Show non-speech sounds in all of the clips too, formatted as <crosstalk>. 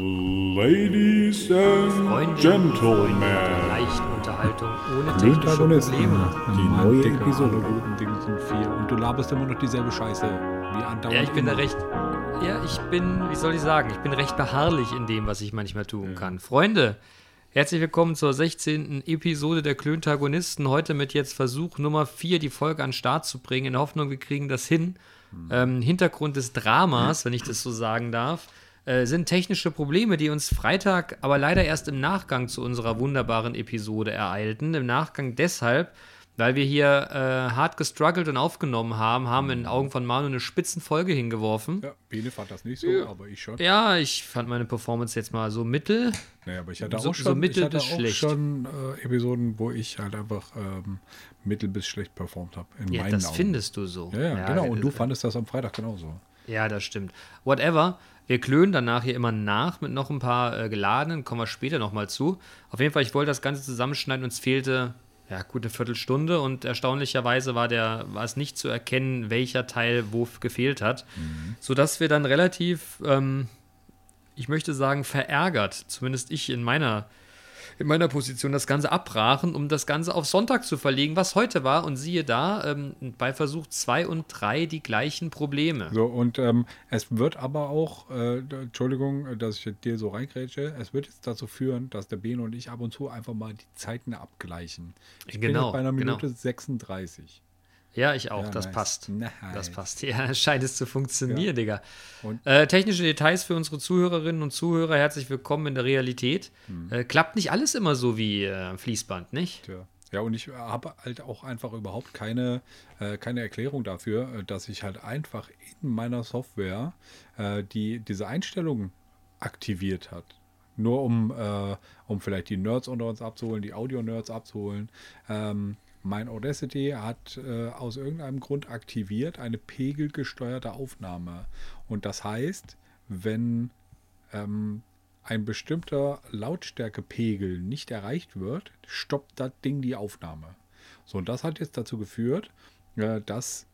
Ladies and Freunde, Gentlemen. der leichten Unterhaltung ohne technische. Probleme. Die Mann, neue Digga, Episode. guten Dinge sind vier. Und du laberst immer noch dieselbe Scheiße. Wie andauernd. Ja, ich bin da recht. Ja, ich bin, wie soll ich sagen, ich bin recht beharrlich in dem, was ich manchmal tun kann. Freunde, herzlich willkommen zur 16. Episode der Klöntagonisten. Heute mit jetzt Versuch Nummer 4, die Folge an den Start zu bringen, in der Hoffnung, wir kriegen das hin. Ähm, Hintergrund des Dramas, wenn ich das so sagen darf, äh, sind technische Probleme, die uns Freitag, aber leider erst im Nachgang zu unserer wunderbaren Episode ereilten. Im Nachgang deshalb, weil wir hier äh, hart gestruggelt und aufgenommen haben, haben in den Augen von Manu eine Spitzenfolge hingeworfen. Ja, Bene fand das nicht so, aber ich schon. Ja, ich fand meine Performance jetzt mal so mittel. Naja, aber ich hatte So- auch so schon, mittel ich hatte bis auch schlecht. schon äh, Episoden, wo ich halt einfach ähm, mittel bis schlecht performt habe. In Ja, meinen das Augen. findest du so. Ja, ja, genau. Und du fandest das am Freitag genauso. Ja, das stimmt. Whatever. Wir klönen danach hier immer nach mit noch ein paar äh, geladenen, kommen wir später nochmal zu. Auf jeden Fall, ich wollte das Ganze zusammenschneiden, uns fehlte ja gut eine Viertelstunde und erstaunlicherweise war, der, war es nicht zu erkennen, welcher Teil wo gefehlt hat. Sodass wir dann relativ, ähm, ich möchte sagen, verärgert, zumindest ich in meiner in meiner Position das Ganze abbrachen, um das Ganze auf Sonntag zu verlegen, was heute war. Und siehe da, ähm, bei Versuch 2 und 3 die gleichen Probleme. So, und ähm, es wird aber auch, äh, Entschuldigung, dass ich dir so reingrätsche, es wird jetzt dazu führen, dass der Bene und ich ab und zu einfach mal die Zeiten abgleichen. Ich bin Genau, jetzt bei einer genau. Minute 36. Ja, ich auch, Ja, das nice. passt. Nice. Das passt. <laughs> Ja, scheint es zu funktionieren, Ja. Digga. Und- Äh, technische Details für unsere Zuhörerinnen und Zuhörer, herzlich willkommen in der Realität. Hm. Äh, klappt nicht alles immer so wie äh, am Fließband, nicht? Tja. Ja, und ich habe halt auch einfach überhaupt keine, äh, keine Erklärung dafür, äh, dass ich halt einfach in meiner Software äh, die, diese Einstellungen aktiviert hat. Nur um, äh, um vielleicht die Nerds unter uns abzuholen, die Audio-Nerds abzuholen. Ähm, mein Audacity hat äh, aus irgendeinem Grund aktiviert eine pegelgesteuerte Aufnahme. Und das heißt, wenn ähm, ein bestimmter Lautstärkepegel nicht erreicht wird, stoppt das Ding die Aufnahme. So, und das hat jetzt dazu geführt, äh, dass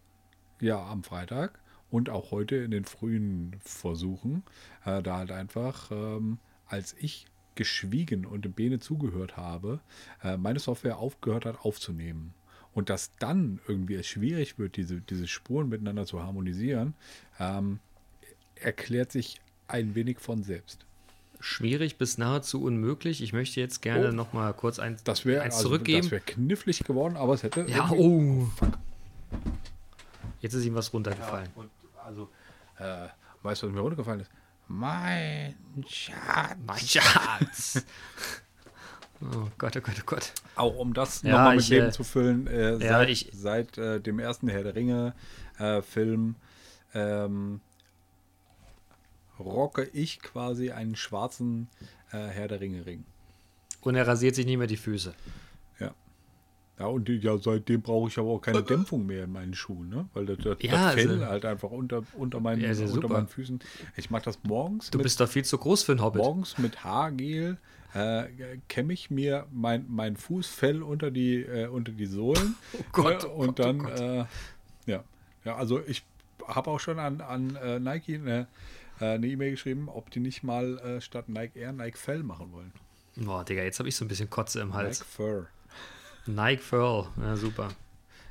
ja am Freitag und auch heute in den frühen Versuchen, äh, da halt einfach, ähm, als ich geschwiegen und dem Bene zugehört habe, äh, meine Software aufgehört hat aufzunehmen. Und dass dann irgendwie es schwierig wird, diese, diese Spuren miteinander zu harmonisieren, ähm, erklärt sich ein wenig von selbst. Schwierig bis nahezu unmöglich. Ich möchte jetzt gerne Oh. noch mal kurz ein, Das wäre eins also, zurückgeben. das wär knifflig geworden, aber es hätte. ja, oh. Jetzt ist ihm was runtergefallen. Und also, äh, weißt du, was mir runtergefallen ist? Mein Schatz. Mein Schatz. <laughs> oh Gott, oh Gott, oh Gott. Auch um das Ja, nochmal mit ich, Leben äh, zu füllen, äh, ja, seit, ich- seit äh, dem ersten Herr der Ringe äh, ähm, rocke ich quasi einen schwarzen äh, Herr der Ringe Ring. Und er rasiert sich nicht mehr die Füße. Ja. Und die- ja, seitdem brauche ich aber auch keine Dämpfung mehr in meinen Schuhen, ne? Weil das, das, Ja, das Fell also- halt einfach unter, unter, meinen, Ja, unter super. meinen Füßen. Ich mache das morgens. Du mit, bist doch viel zu groß für einen Hobbit. morgens mit Haargel äh, kämme ich mir mein, mein Fußfell unter die, äh, unter die Sohlen. <laughs> Oh Gott, äh, oh und Gott, oh dann, Gott. Äh, ja. ja, also ich habe auch schon an, an äh, Nike eine, äh, E-Mail geschrieben, ob die nicht mal äh, statt Nike Air Nike Fell machen wollen. Boah, Digga, jetzt habe ich so ein bisschen Kotze im Hals. Nike Fur. Nike Furl, ja super.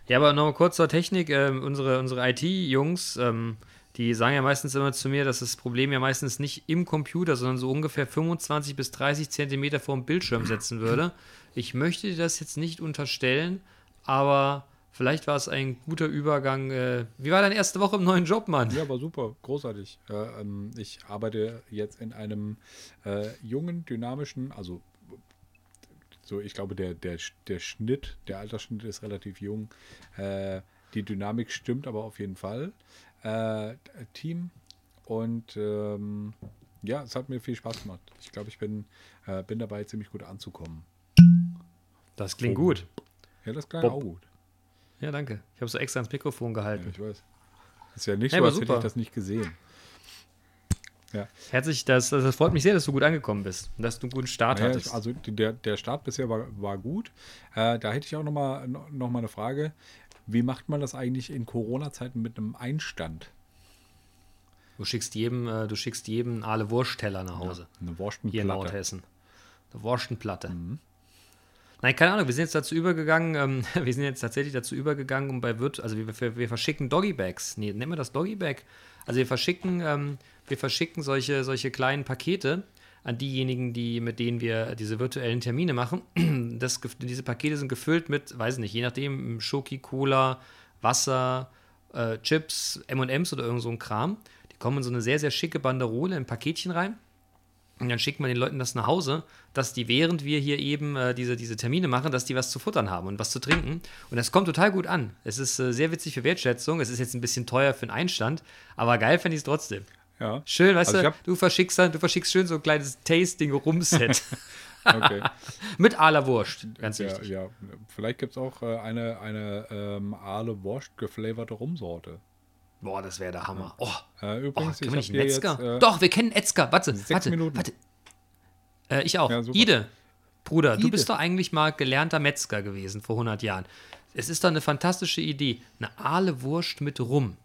Ja, aber noch kurz zur Technik. Ähm, unsere unsere IT-Jungs, ähm, die sagen ja meistens immer zu mir, dass das Problem ja meistens nicht im Computer, sondern so ungefähr 25 bis 30 Zentimeter vor dem Bildschirm setzen würde. Ich möchte dir das jetzt nicht unterstellen, aber vielleicht war es ein guter Übergang. Äh, wie war deine erste Woche im neuen Job, Mann? Ja, war super, großartig. Äh, ähm, ich arbeite jetzt in einem äh, jungen, dynamischen, also so, ich glaube, der, der, der Schnitt, der Altersschnitt ist relativ jung. Äh, die Dynamik stimmt aber auf jeden Fall. Äh, Team und ähm, ja, es hat mir viel Spaß gemacht. Ich glaube, ich bin, äh, bin dabei, ziemlich gut anzukommen. Das klingt gut. Ja, das klang Bob. auch gut. Ja, danke. Ich habe so extra ins Mikrofon Ja, gehalten. ich weiß. Ist ja nicht Hey, so, als hätte super. ich das nicht gesehen. Ja. Herzlich, das, das freut mich sehr, dass du gut angekommen bist und dass du einen guten Start Naja, hattest. also der, der Start bisher war, war gut. Äh, da hätte ich auch noch mal, noch mal eine Frage. Wie macht man das eigentlich in Corona-Zeiten mit einem Einstand? Du schickst jedem, äh, du schickst jedem Aale Wurstteller nach Hause. Eine Hier in Wurstenplatte. Nordhessen. Eine Wurstenplatte. Nein, keine Ahnung, wir sind jetzt dazu übergegangen, ähm, <laughs> wir sind jetzt tatsächlich dazu übergegangen, um bei Wirt, also wir, wir, wir verschicken Doggy-Bags. Nee, nennen wir das Doggy-Bag. Also wir verschicken, ähm, wir verschicken solche, solche kleinen Pakete an diejenigen, die, mit denen wir diese virtuellen Termine machen. <clears throat> Das, diese Pakete sind gefüllt mit, weiß nicht, je nachdem, Schoki, Cola, Wasser, äh, Chips, M&M's oder irgend so ein Kram. Die kommen in so eine sehr, sehr schicke Banderole, ein Paketchen rein. Und dann schickt man den Leuten das nach Hause, dass die, während wir hier eben äh, diese, diese Termine machen, dass die was zu futtern haben und was zu trinken. Und das kommt total gut an. Es ist äh, sehr witzig für Wertschätzung. Es ist jetzt ein bisschen teuer für einen Einstand, aber geil finde ich es trotzdem. Ja. Schön, weißt Also du, du verschickst dann, du verschickst schön so ein kleines Tasting-Rum-Set <laughs> Okay. mit Aler Wurst. Ganz ja, wichtig. ja. Vielleicht gibt es auch äh, eine, eine ähm, Aale Wurst geflaverte Rumsorte. Boah, das wäre der Hammer. Oh, Äh, oh übrigens, kennen wir ich nicht Metzger? jetzt, äh, Doch, wir kennen Etzger. Warte, warte, Minuten. warte. Äh, ich auch. Ja. Ide, Bruder, du Ide. bist doch eigentlich mal gelernter Metzger gewesen vor 100 Jahren. Es ist doch eine fantastische Idee. Eine Aale Wurst mit Rum.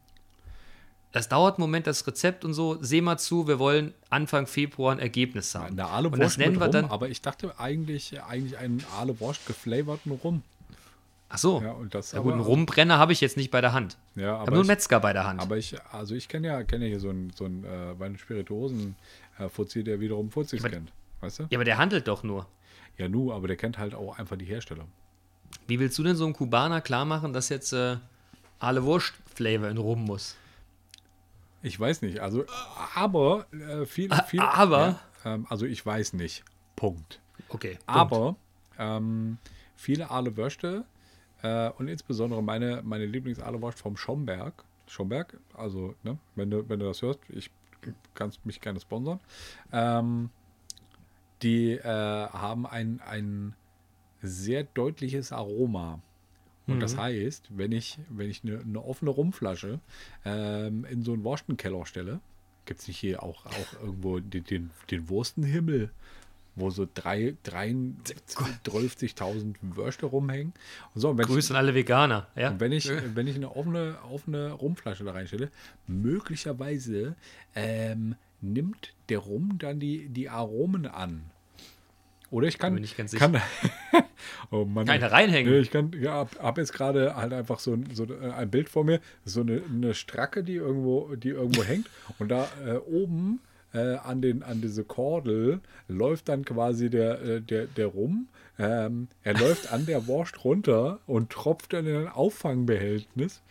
Das dauert einen Moment, das Rezept und so. Seh mal zu, wir wollen Anfang Februar ein Ergebnis haben. eine Aale und das Wurst mit Rum, dann. aber ich dachte eigentlich, eigentlich einen Aale Wurst geflavorten Rum. Ach so. Ja, und das Ja, gut, einen Rumbrenner habe ich jetzt nicht bei der Hand. Ja, Ich habe aber nur einen ich, Metzger bei der Hand. aber ich, also ich kenne ja, kenne ja hier so einen, so einen äh, bei Spirituosen äh, Fuzzi, der wiederum Fuzzis aber- kennt. Weißt du? ja, aber der handelt doch nur. Ja, nu, aber der kennt halt auch einfach die Hersteller. Wie willst du denn so einem Kubaner klar machen, dass jetzt äh, Aale Wurst-Flavor in Rum muss? Ich weiß nicht, also, aber äh, viel, viel. aber? Ja, ähm, also ich weiß nicht. Punkt. Okay. Punkt. Aber ähm, viele Aale Würste äh, und insbesondere meine, meine Lieblings-Aale-Wurst vom Schomberg. Schomberg, also, ne, wenn du, wenn du das hörst, ich kannst mich gerne sponsern. Ähm, die äh, haben ein, ein sehr deutliches Aroma. Und das heißt, wenn ich, wenn ich eine, eine offene Rumflasche ähm, in so einen Wurstenkeller stelle, gibt es nicht hier auch, auch irgendwo den, den, den Wurstenhimmel, wo so drei, 33.000 Würste rumhängen. Und so, und wenn ich, alle Veganer. Ja? und wenn ich, wenn ich eine offene, offene Rumflasche da reinstelle, möglicherweise ähm, nimmt der Rum dann die, die Aromen an. Oder ich kann. Bin mir nicht ganz kann <laughs> oh Mann. Da reinhängen? Ich kann, ja, hab, hab jetzt gerade halt einfach so, ein- so ein Bild vor mir, so eine, eine Stracke, die irgendwo, die irgendwo <laughs> hängt. Und da äh, oben äh, an, den, an diese Kordel läuft dann quasi der, äh, der, der Rum. Ähm, er läuft an der Wurst runter und tropft dann in ein Auffangbehältnis.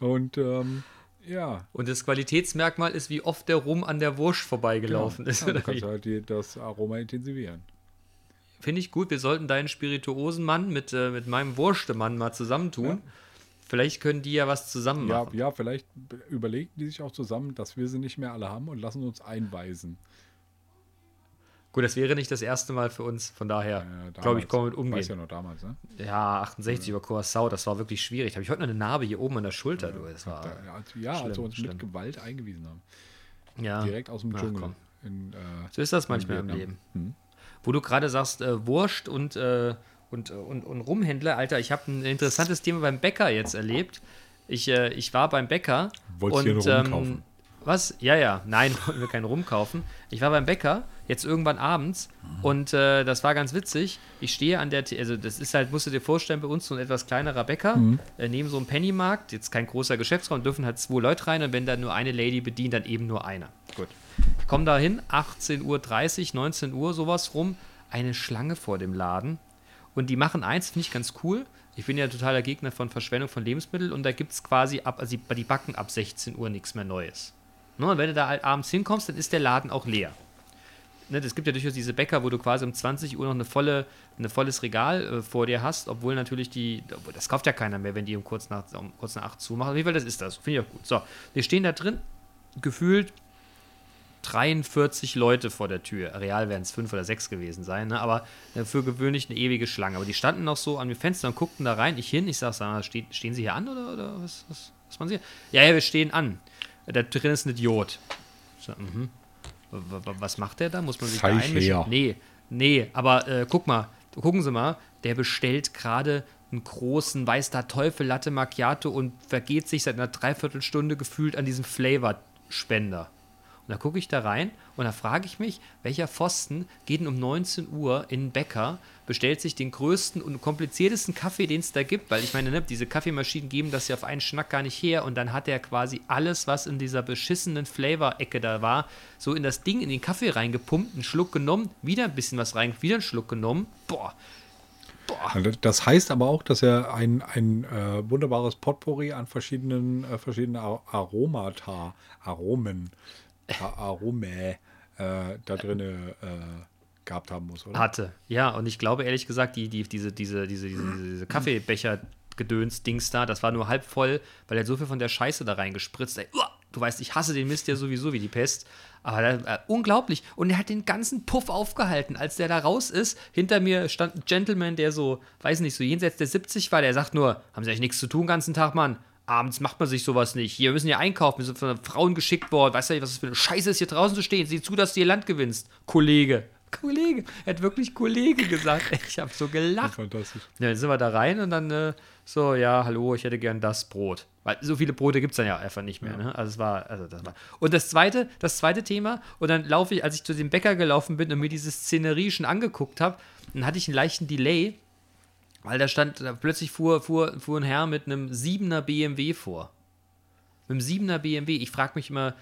Und ähm, ja, Und das Qualitätsmerkmal ist, wie oft der Rum an der Wurst vorbeigelaufen ist. ja, du kannst halt die, das Aroma intensivieren. Finde ich gut. Wir sollten deinen Spirituosenmann mit, äh, mit meinem Wurstemann mal zusammentun. Vielleicht können die ja was zusammen Ja, machen. ja, vielleicht b- überlegen die sich auch zusammen, dass wir sie nicht mehr alle haben und lassen uns einweisen. Gut, das wäre nicht das erste Mal für uns. Von daher, Äh, glaube ich, können wir mit Weiß umgehen. ja noch damals, ne? Ja, 68 über Curacao, das war wirklich schwierig. Habe ich heute noch eine Narbe hier oben an der Schulter, du. Das war, als, ja, als schlimm, wir uns schlimm. mit Gewalt eingewiesen haben. ja. Direkt aus dem Ach, Dschungel. In, äh, So ist das manchmal im. Leben. Hm. Wo du gerade sagst, äh, Wurst und, äh, und, und, und Rumhändler, Alter, ich habe ein interessantes Thema beim Bäcker jetzt erlebt. Ich, äh, ich war beim Bäcker Wolltest du dir einen Rum kaufen? was? Ja, ja, nein, <laughs> wollten wir keinen Rum kaufen. Ich war beim Bäcker, jetzt irgendwann abends und äh, das war ganz witzig. Ich stehe an der, also das ist halt, musst du dir vorstellen, bei uns so ein etwas kleinerer Bäcker, Mhm. äh, neben so einem Pennymarkt, jetzt kein großer Geschäftsraum, dürfen halt zwei Leute rein und wenn da nur eine Lady bedient, dann eben nur einer. Gut. Ich komme da hin, 18.30 Uhr, 19 Uhr, sowas rum, eine Schlange vor dem Laden. Und die machen eins, finde ich ganz cool. Ich bin ja totaler Gegner von Verschwendung von Lebensmitteln und da gibt es quasi ab, also die, backen ab 16 Uhr nichts mehr Neues. Ne, und wenn du da halt abends hinkommst, dann ist der Laden auch leer. Ne, es gibt ja durchaus diese Bäcker, wo du quasi um 20 Uhr noch eine volle, ein volles Regal äh, vor dir hast, obwohl natürlich die, das kauft ja keiner mehr, wenn die um kurz nach, um kurz nach 8 zumachen. Auf jeden Fall, das ist das. Finde ich auch gut. So, wir stehen da drin, gefühlt 43 Leute vor der Tür. Real werden es fünf oder sechs gewesen sein, ne? aber äh, für gewöhnlich eine ewige Schlange. Aber die standen noch so an dem Fenster und guckten da rein. Ich hin, ich sag, sag mal, steht, stehen Sie hier an oder, oder was, was, was machen Sie? Ja, ja, wir stehen an. Da drin ist ein Idiot. Ich sag, mhm. Was macht der da? Muss man sich da Zeig einmischen? her. Nee, nee, aber äh, guck mal, gucken Sie mal, der bestellt gerade einen großen weiß der Teufel Latte Macchiato und vergeht sich seit einer Dreiviertelstunde gefühlt an diesem Flavor-Spender. Und da gucke ich da rein und da frage ich mich, welcher Pfosten geht denn um 19 Uhr in den Bäcker, bestellt sich den größten und kompliziertesten Kaffee, den es da gibt, weil ich meine, ne, diese Kaffeemaschinen geben das ja auf einen Schnack gar nicht her und dann hat er quasi alles, was in dieser beschissenen Flavor-Ecke da war, so in das Ding, in den Kaffee reingepumpt, einen Schluck genommen, wieder ein bisschen was rein, wieder einen Schluck genommen. Boah, Boah. Das heißt aber auch, dass er ein, ein äh, wunderbares Potpourri an verschiedenen, äh, verschiedenen Aromata, Aromen, Arome äh, da drin äh, gehabt haben muss, oder? Hatte, ja. Und ich glaube ehrlich gesagt, die, die, diese, diese, diese, diese, diese Kaffeebecher Gedöns-Dings da, das war nur halb voll, weil er so viel von der Scheiße da reingespritzt. Ey, du weißt, ich hasse den Mist ja sowieso wie die Pest. Aber äh, unglaublich. Und er hat den ganzen Puff aufgehalten. Als der da raus ist, hinter mir stand ein Gentleman, der so, weiß nicht, so jenseits der 70 war. Der sagt nur: Haben Sie eigentlich nichts zu tun den ganzen Tag, Mann? Abends macht man sich sowas nicht. Hier, wir müssen ja einkaufen. Wir sind von Frauen geschickt worden. Weißt du, was das für eine Scheiße ist, hier draußen zu stehen? Sieh zu, dass du ihr Land gewinnst, Kollege. Kollege. Er hat wirklich Kollege gesagt. <laughs> Ich habe so gelacht. Fantastisch. Ja, dann sind wir da rein und dann äh, so, ja, hallo, ich hätte gern das Brot. Weil so viele Brote gibt es dann ja einfach nicht mehr. Ja. Ne? Also es war, also das war. Und das zweite, das zweite Thema, und dann laufe ich, als ich zu dem Bäcker gelaufen bin und mir diese Szenerie schon angeguckt habe, dann hatte ich einen leichten Delay, weil da stand, da plötzlich fuhr, fuhr, fuhr ein Herr mit einem 7er BMW vor. Mit einem 7er BMW. Ich frage mich immer,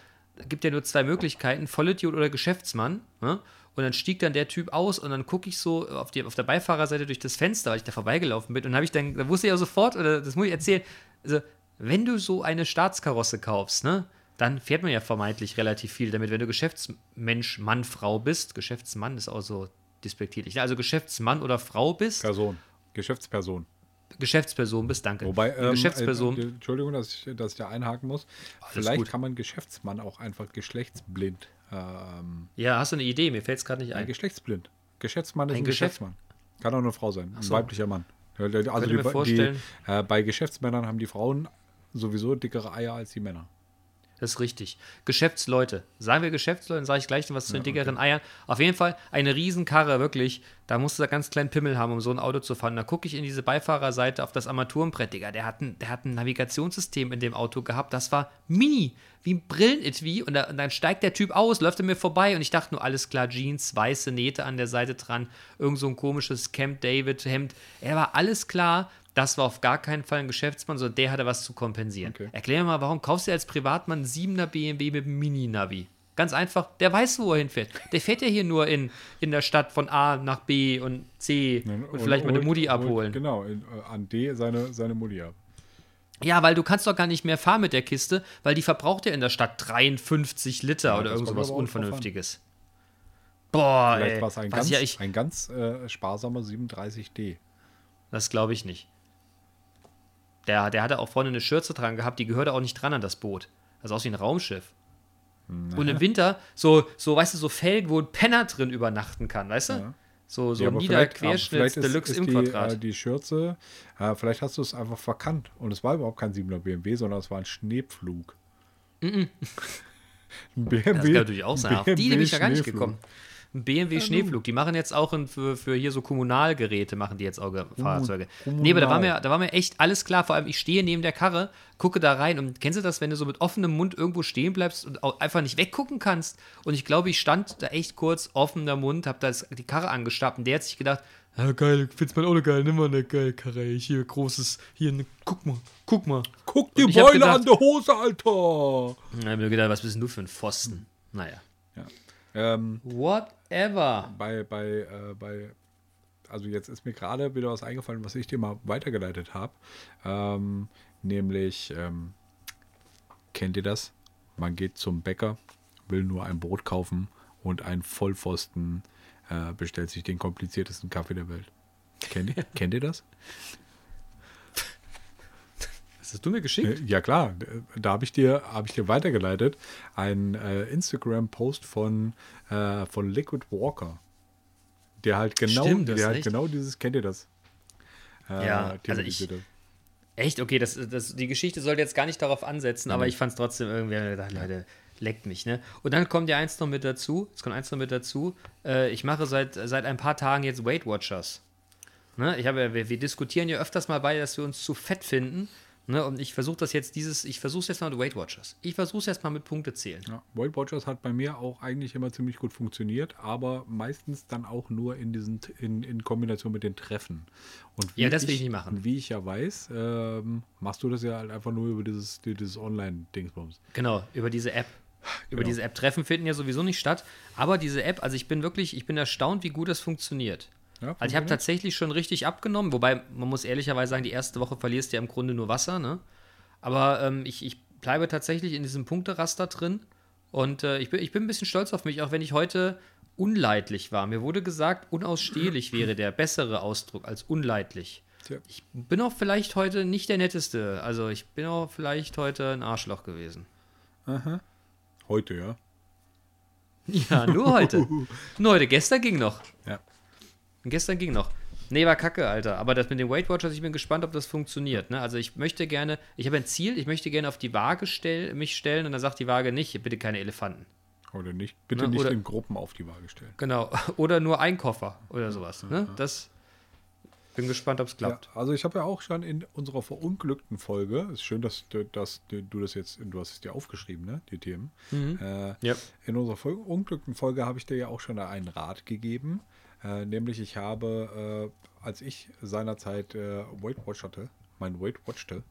gibt ja nur zwei Möglichkeiten, Vollidiot oder Geschäftsmann. Ne? Und dann stieg dann der Typ aus und dann gucke ich so auf, die, auf der Beifahrerseite durch das Fenster, weil ich da vorbeigelaufen bin. Und habe ich dann, da wusste ich ja sofort, oder das muss ich erzählen, also wenn du so eine Staatskarosse kaufst, ne, dann fährt man ja vermeintlich relativ viel damit. Wenn du Geschäftsmensch, Mann, Frau bist, Geschäftsmann ist auch so despektierlich. Ne? Also Geschäftsmann oder Frau bist. Person, Geschäftsperson. Geschäftsperson bist, danke. Wobei, ähm, Geschäftsperson. Äh, Entschuldigung, dass ich, dass ich da einhaken muss. Alles Vielleicht gut. kann man Geschäftsmann auch einfach geschlechtsblind ähm, ja, hast du eine Idee? Mir fällt es gerade nicht ein. Geschlechtsblind. Geschäftsmann ist ein, ein Geschäft Geschäftsmann. Kann auch eine Frau sein. Ein so. weiblicher Mann. Also die, mir vorstellen. Die, äh, bei Geschäftsmännern haben die Frauen sowieso dickere Eier als die Männer. Das ist richtig. Geschäftsleute. Sagen wir Geschäftsleute, dann sage ich gleich noch was zu den dickeren okay. Eiern. Auf jeden Fall eine Riesenkarre, wirklich. Da musst du da ganz kleinen Pimmel haben, um so ein Auto zu fahren. Da gucke ich in diese Beifahrerseite auf das Armaturenbrett, Digga. Der hat, ein, der hat ein Navigationssystem in dem Auto gehabt. Das war mini, wie ein Brillenetui. Und, da, und dann steigt der Typ aus, läuft er mir vorbei. Und ich dachte nur, alles klar, Jeans, weiße Nähte an der Seite dran. Irgend so ein komisches Camp David-Hemd. Er war alles klar das war auf gar keinen Fall ein Geschäftsmann, sondern der hatte was zu kompensieren. Okay. Erklär mir mal, warum kaufst du als Privatmann einen 7er BMW mit einem Mini-Navi? Ganz einfach, der weiß, wo er hinfährt. Der fährt ja hier nur in, in der Stadt von A nach B und C und, und vielleicht mal eine Mutti abholen. genau, in, äh, an D seine, seine Mutti ab. Ja, weil du kannst doch gar nicht mehr fahren mit der Kiste, weil die verbraucht ja in der Stadt 53 Liter ja, oder irgend sowas Unvernünftiges. Boah, Vielleicht war es ein, ganz, ja ein ganz äh, sparsamer 37D. Das glaube ich nicht. Der, der hatte auch vorne eine Schürze dran gehabt, die gehörte auch nicht dran an das Boot. Das ist aus wie ein Raumschiff. Na. Und im Winter so, so, weißt du, so Felgen, wo ein Penner drin übernachten kann, weißt du? Ja. So, so ja, Niederquerschnitt Deluxe ist im die, Quadrat. Äh, die Schürze, äh, vielleicht hast du es einfach verkannt. Und es war überhaupt kein 7er BMW, sondern es war ein Schneepflug. Mm -mm. <laughs> ein BMW, das kann natürlich auch sein. Auf die bin ich ja gar nicht gekommen. Ein BMW Schneeflug. Die machen jetzt auch für, für hier so Kommunalgeräte, machen die jetzt auch Fahrzeuge. Kommunal. Nee, aber da war, mir, da war mir echt alles klar. Vor allem, ich stehe neben der Karre, gucke da rein und kennst du das, wenn du so mit offenem Mund irgendwo stehen bleibst und einfach nicht weggucken kannst? Und ich glaube, ich stand da echt kurz offener Mund, hab da die Karre angestappt und der hat sich gedacht, ja, geil, find's mein Auto geil, nimm mal eine geile Karre, hier, großes, hier, ne, guck mal, guck mal. Guck die Beule an der Hose, Alter! Ich hab mir gedacht, was bist denn du für ein Pfosten? Naja. Ja. Ähm, Whatever. Bei, bei, äh, bei, also jetzt ist mir gerade wieder was eingefallen, was ich dir mal weitergeleitet habe. Ähm, nämlich, ähm, kennt ihr das? Man geht zum Bäcker, will nur ein Brot kaufen und ein Vollpfosten äh, bestellt sich den kompliziertesten Kaffee der Welt. Kennt ihr, <laughs> kennt ihr das? Was hast du mir geschickt? Äh, ja, klar. Da habe ich, dir, hab ich dir weitergeleitet. Ein äh, Instagram-Post von, äh, von Liquid Walker. Der halt genau, Stimmt, der halt genau dieses, kennt ihr das? Äh, ja, also ich, Echt? Okay, das, das, die Geschichte sollte jetzt gar nicht darauf ansetzen, mhm. aber ich fand es trotzdem irgendwie, gedacht, Leute, leckt mich, ne? Und dann kommt ja eins noch mit dazu, es kommt eins noch mit dazu, äh, ich mache seit, seit ein paar Tagen jetzt Weight Watchers. Ne? Ich habe, wir, wir diskutieren ja öfters mal bei, dass wir uns zu fett finden Ne, und ich versuche das jetzt dieses, ich versuche es jetzt mal mit Weight Watchers. Ich versuche es jetzt mal mit Punkte zählen. Ja, Weight Watchers hat bei mir auch eigentlich immer ziemlich gut funktioniert, aber meistens dann auch nur in diesen in, in Kombination mit den Treffen. Und wie Ja, das will ich ich nicht machen. Und wie ich ja weiß, ähm, machst du das ja halt einfach nur über dieses, dieses Online-Dingsbums. Genau, über diese App. Über Genau. diese App. Treffen finden ja sowieso nicht statt. Aber diese App, also ich bin wirklich, ich bin erstaunt, wie gut das funktioniert. Ja, Also ich habe tatsächlich schon richtig abgenommen, wobei man muss ehrlicherweise sagen, die erste Woche verlierst du ja im Grunde nur Wasser, ne? Aber ähm, ich, ich bleibe tatsächlich in diesem Punkteraster drin und äh, ich, bin, ich bin ein bisschen stolz auf mich, auch wenn ich heute unleidlich war. Mir wurde gesagt, unausstehlich wäre der bessere Ausdruck als unleidlich. Tja. Ich bin auch vielleicht heute nicht der netteste. Also ich bin auch vielleicht heute ein Arschloch gewesen. Heute, ja. Ja, nur heute. <laughs> nur heute. Gestern ging noch. Ja. Gestern ging noch. Nee, war kacke, Alter. Aber das mit den Weight Watchers, ich bin gespannt, ob das funktioniert. Ne? Also ich möchte gerne, ich habe ein Ziel, ich möchte gerne auf die Waage stell, mich stellen und dann sagt die Waage nicht, bitte keine Elefanten. Oder nicht. Bitte Na, nicht oder- in Gruppen auf die Waage stellen. Genau. <laughs> Oder nur ein Koffer oder sowas. Ne? Das bin gespannt, ob es Ja, klappt. also ich habe ja auch schon in unserer verunglückten Folge, ist schön, dass, du- dass du das jetzt, du hast es dir aufgeschrieben, ne, die Themen. Äh, Ja. In unserer verunglückten Folge habe ich dir ja auch schon einen Rat gegeben, äh, nämlich ich habe, äh, als ich seinerzeit äh, Weight Watch hatte, mein Weight Watchte,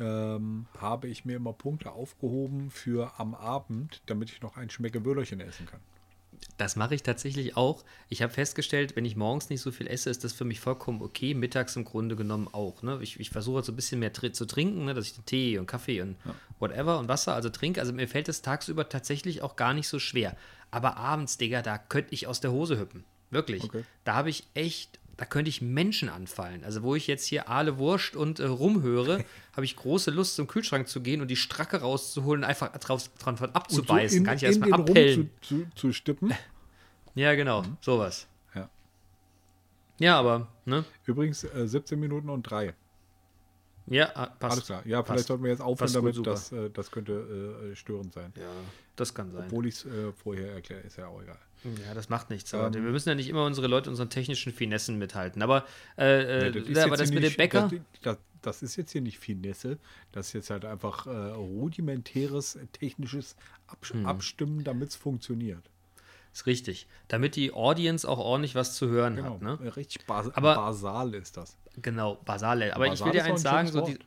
ähm, habe ich mir immer Punkte aufgehoben für am Abend, damit ich noch ein Schmeckewürlerchen essen kann. Das mache ich tatsächlich auch. Ich habe festgestellt, wenn ich morgens nicht so viel esse, ist das für mich vollkommen okay. Mittags im Grunde genommen auch. Ne? Ich, ich versuche so ein bisschen mehr zu trinken, ne? dass ich Tee und Kaffee und whatever und Wasser also trinke. Also mir fällt es tagsüber tatsächlich auch gar nicht so schwer. Aber abends, Digga, da könnte ich aus der Hose hüppen. Wirklich. Okay. Da habe ich echt, da könnte ich Menschen anfallen. Also wo ich jetzt hier Aale Wurst und äh, rumhöre, <laughs> habe ich große Lust zum Kühlschrank zu gehen und die Stracke rauszuholen und einfach drauf, dran von abzubeißen. in, Kann ich erstmal abpellen. zu, zu, zu stippen. <laughs> Ja, genau, sowas. Ja. Ja, aber, ne? Übrigens äh, 17 Minuten und 3. Ja, ah, passt. Alles klar. Ja, Passt. vielleicht sollten wir jetzt aufhören Passt gut, damit. super. Das, äh, das könnte äh, störend sein. Ja, das kann sein. Obwohl ich es äh, vorher erkläre, ist ja auch egal. Ja, das macht nichts. Aber Ähm. wir müssen ja nicht immer unsere Leute unseren technischen Finessen mithalten. Aber, äh, äh, Ja, aber jetzt das mit dem Bäcker, Das, das, das ist jetzt hier nicht Finesse. Das ist jetzt halt einfach äh, rudimentäres äh, technisches Abs Hm. Abstimmen, damit es funktioniert. ist richtig. Damit die Audience auch ordentlich was zu hören Genau. hat. Ne? Äh, Richtig bas Aber- basal ist das. Genau, basal. Aber ich Basal will dir eins ein sagen, so die,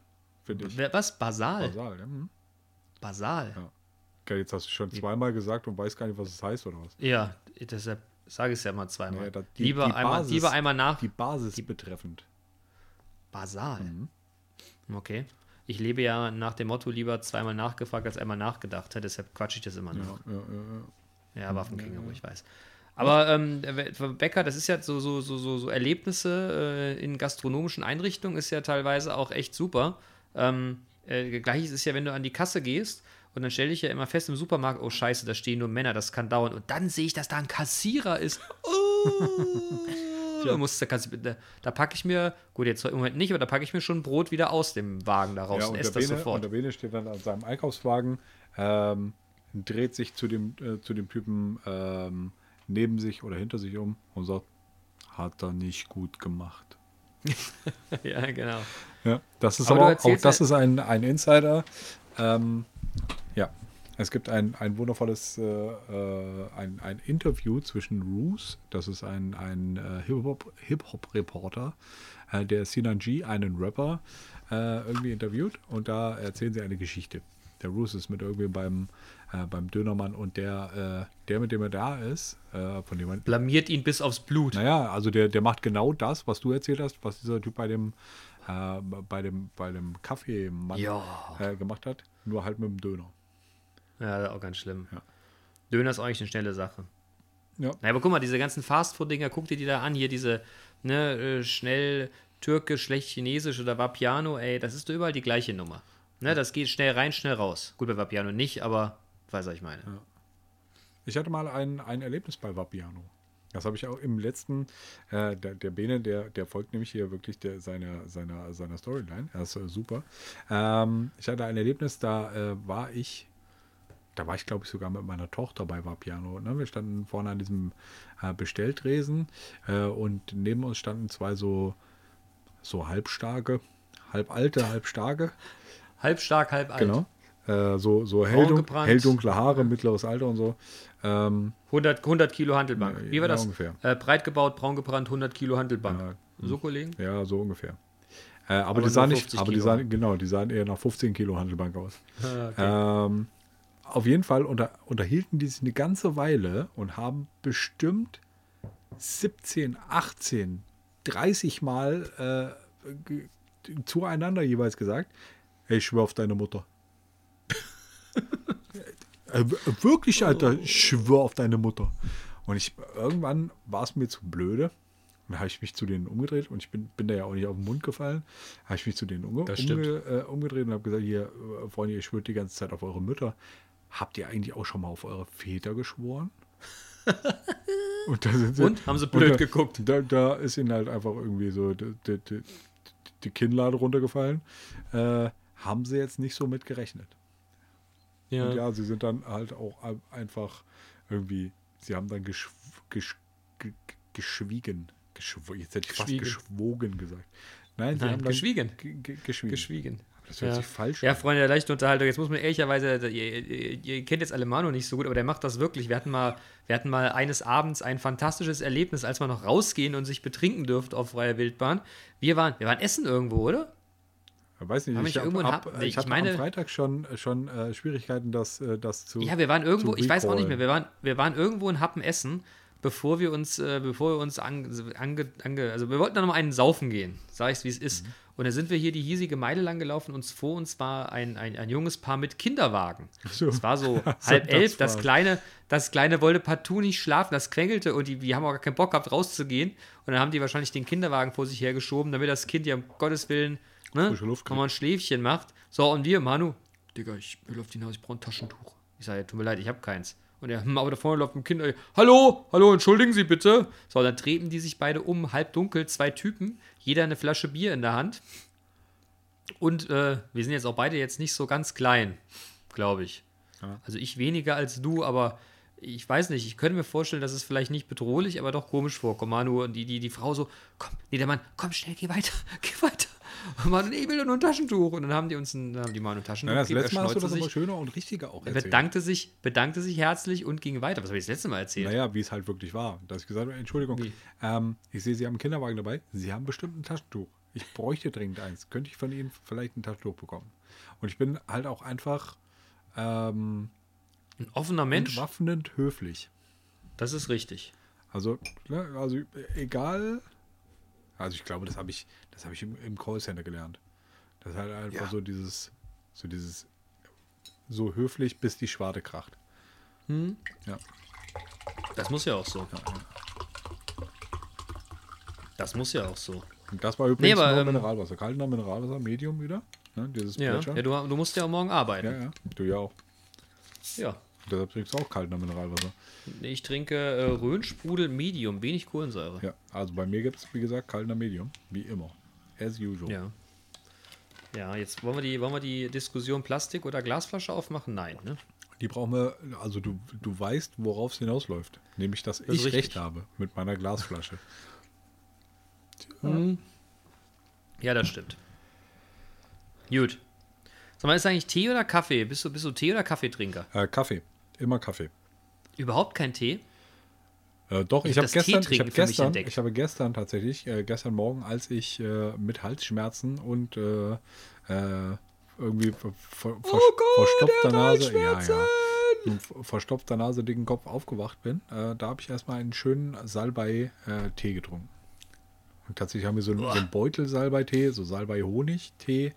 Wort, ich. Was? Basal? Basal, ja. hm. Basal. Ja. Jetzt hast du schon zweimal gesagt und weißt gar nicht, was es heißt oder was. Ja, deshalb sage ich es ja mal zweimal. Ja, die- lieber, die einmal, Basis- lieber einmal nach. Die Basis betreffend. Basal. Mhm. Okay. Ich lebe ja nach dem Motto lieber zweimal nachgefragt als einmal nachgedacht. Deshalb quatsche ich das immer noch. Ja, ja, ja, Ja, Waffenkänguru, ich weiß. Aber ähm, Bäcker, das ist ja so, so, so, so, so Erlebnisse äh, in gastronomischen Einrichtungen ist ja teilweise auch echt super. Ähm, äh, Gleiches ist ja, wenn du an die Kasse gehst und dann stelle ich ja immer fest im Supermarkt, oh scheiße, da stehen nur Männer, das kann dauern. Und dann sehe ich, dass da ein Kassierer ist. <laughs> Oh, da, muss Kassi- da, da packe ich mir, gut, jetzt im Moment nicht, aber da packe ich mir schon Brot wieder aus dem Wagen da raus Ja, und und esse der, das Bene, und sofort. der Bene steht dann an seinem Einkaufswagen, ähm, dreht sich zu dem, äh, zu dem Typen ähm, neben sich oder hinter sich um und sagt, hat er nicht gut gemacht. <laughs> ja, genau. Ja, das ist Aber aber, auch erzählst das ja- ist ein, ein Insider. Ähm, ja, es gibt ein, ein wundervolles äh, äh, ein, ein Interview zwischen Roos, das ist ein, ein äh, Hip-Hop- Hip-Hop-Reporter, äh, der Sinan G, einen Rapper, äh, irgendwie interviewt und da erzählen sie eine Geschichte. Der Roos ist mit irgendwie beim, äh, beim Dönermann und der, der, mit dem er da ist, von dem man Blamiert ihn bis aufs Blut. naja, also der, der macht genau das, was du erzählt hast, was dieser Typ bei dem, äh, bei dem, bei dem Kaffeemann Ja. äh, gemacht hat, nur halt mit dem Döner. Ja, auch ganz schlimm. Ja. Döner ist eigentlich eine schnelle Sache. Ja. Na, aber guck mal, diese ganzen Fastfood-Dinger, guck dir die da an. Hier diese, ne, äh, schnell türkisch, schlecht chinesisch oder Vapiano, ey, das ist doch überall die gleiche Nummer. Ne, das geht schnell rein, schnell raus. Gut, bei Vapiano nicht, aber weiß, was ich meine. Ich hatte mal ein, ein Erlebnis bei Vapiano. Das habe ich auch im letzten, äh, der, der Bene, der, der folgt nämlich hier wirklich der, seiner, seiner, seiner Storyline. Er ist äh, super. Ähm, ich hatte ein Erlebnis, da äh, war ich, da war ich glaube ich sogar mit meiner Tochter bei Vapiano. Ne? Wir standen vorne an diesem äh, Bestelltresen äh, und neben uns standen zwei so, so halbstarke, halb alte, halb starke. Halb stark, halb alt. Genau. Äh, so so hell, dun gebrannt. hell dunkle Haare, mittleres Alter und so. Ähm, 100, 100 Kilo Handelbank. Wie war ja, das? ungefähr. Äh, breit gebaut, braun gebrannt, 100 Kilo Handelbank. Ja. So, Kollegen? ja, so ungefähr. Äh, aber, Aber die sahen nicht, 50 aber die sahen, genau, die sahen eher nach 15 Kilo Handelbank aus. <laughs> Okay. Ähm, auf jeden Fall unter, unterhielten die sich eine ganze Weile und haben bestimmt 17, 18, 30 Mal äh, zueinander jeweils gesagt, ich schwör auf deine Mutter. <laughs> Äh, wirklich, Alter, ich schwör auf deine Mutter. Und ich irgendwann war es mir zu blöde. Dann habe ich mich zu denen umgedreht und ich bin, bin da ja auch nicht auf den Mund gefallen. Habe ich mich zu denen umge umge äh, umgedreht und habe gesagt, hier, äh, Freunde, ihr schwört die ganze Zeit auf eure Mütter. Habt ihr eigentlich auch schon mal auf eure Väter geschworen? <laughs> und da sind sie, Und? Haben sie blöd da, geguckt? Da, da ist ihnen halt einfach irgendwie so die, die, die, die Kinnlade runtergefallen. Äh, haben sie jetzt nicht so mit gerechnet. Ja. Und ja, sie sind dann halt auch ein- einfach irgendwie, sie haben dann geschw gesch ge geschwiegen. Geschw jetzt hätte ich fast geschwogen gesagt. Nein, sie Nein, haben geschwiegen. ge ge geschwiegen. Geschwiegen. Das hört Ja. sich falsch Ja, an. Freunde der leichten Unterhaltung. Jetzt muss man ehrlicherweise, ihr, ihr, ihr kennt jetzt alle Manu nicht so gut, aber der macht das wirklich. Wir hatten mal, wir hatten mal eines Abends ein fantastisches Erlebnis, als man noch rausgehen und sich betrinken durfte auf freier Wildbahn. Wir waren, wir waren essen irgendwo, oder? Ich weiß nicht, Haben ich, wir hab, ab, Hub- ich, ich hatte meine- am Freitag schon, schon äh, Schwierigkeiten, das, äh, das zu. Ja, wir waren irgendwo, ich weiß auch nicht mehr, wir waren, wir waren irgendwo in Happen essen, bevor wir uns, äh, bevor wir uns ange, ange, ange, also wir wollten da noch einen saufen gehen, sag ich's wie es ist. Mhm. Und da sind wir hier die hiesige Meile lang gelaufen und vor uns war ein, ein, ein junges Paar mit Kinderwagen. so. Es war so <laughs> So, halb das elf, das kleine, das kleine wollte partout nicht schlafen, das quengelte und die, die haben auch gar keinen Bock gehabt, rauszugehen. Und dann haben die wahrscheinlich den Kinderwagen vor sich hergeschoben, damit das Kind ja um Gottes Willen ne, nochmal ein Schläfchen macht. So, und wir, Manu, Digga, ich will auf die Nase, ich brauche ein Taschentuch. Ich sage, tut mir leid, ich habe keins. Und er, hm, <laughs> aber da vorne läuft ein Kind, ey, hallo, hallo, entschuldigen Sie bitte. So, dann treten die sich beide um, halb dunkel, zwei Typen, jeder eine Flasche Bier in der Hand. Und äh, wir sind jetzt auch beide jetzt nicht so ganz klein, glaube ich. Ja. Also ich weniger als du, aber ich weiß nicht, ich könnte mir vorstellen, dass es vielleicht nicht bedrohlich, aber doch komisch vorkommt. Manu und die, die, die Frau so, komm, nee, der Mann, komm schnell, geh weiter, <laughs> geh weiter. Und Manu, nee, ich will nur ein Taschentuch. Und dann haben die uns ein, dann haben die Manu ein Taschentuch Nein, das gegeben, letzte Mal hast du das aber sich, schöner und richtiger auch erzählt. bedankte sich, bedankte sich herzlich und ging weiter. Was habe ich das letzte Mal erzählt? Naja, wie es halt wirklich war. Dass ich gesagt habe, Entschuldigung, ähm, ich sehe, Sie haben einen Kinderwagen dabei. Sie haben bestimmt ein Taschentuch. Ich bräuchte dringend eins. Könnte ich von Ihnen vielleicht ein Taschentuch bekommen? Und ich bin halt auch einfach ähm, Ein offener Mensch, entwaffnend höflich. das ist richtig. Also, ne, also egal. Also ich glaube, das habe ich, das habe ich im, im Callcenter gelernt. Das ist halt einfach Ja. so dieses, so dieses, so höflich, bis die Schwarte kracht. Hm? Ja. Das muss ja auch so. Ja, ja. Das muss ja auch so. Und das war übrigens aber, nur ähm, Mineralwasser. Kalter Mineralwasser, Medium wieder. Ne, dieses Ja, ja du, du musst ja auch morgen arbeiten. ja, ja. Du ja auch. ja. Deshalb trinkst du auch kalter Mineralwasser. Ich trinke äh, Röhnsprudel Medium, wenig Kohlensäure. Ja, also bei mir gibt es, wie gesagt, kalter Medium. Wie immer. As usual. Ja. Ja, jetzt wollen wir die, wollen wir die Diskussion Plastik oder Glasflasche aufmachen? Nein, ne? Die brauchen wir, also du, du weißt, worauf es hinausläuft. Nämlich, dass ist ich richtig. recht habe mit meiner Glasflasche. Ja, das stimmt. Gut. Sag mal, ist eigentlich Tee oder Kaffee? Bist du, bist du Tee- oder Kaffeetrinker? Äh, Kaffee. Immer Kaffee. Überhaupt kein Tee? Äh, doch, Ich ich, hab habe gestern, ich mich gestern, entdeckt. ich habe gestern tatsächlich, äh, gestern Morgen, als ich äh, mit Halsschmerzen und äh, äh, irgendwie ver, ver, ver, verstopfter Nase, ja, ja, verstopfter Nase dicken Kopf aufgewacht bin, äh, da habe ich erstmal einen schönen Salbei-Tee getrunken. Und tatsächlich haben wir so einen, so einen Beutel Salbei-Tee, so Salbei-Honig-Tee.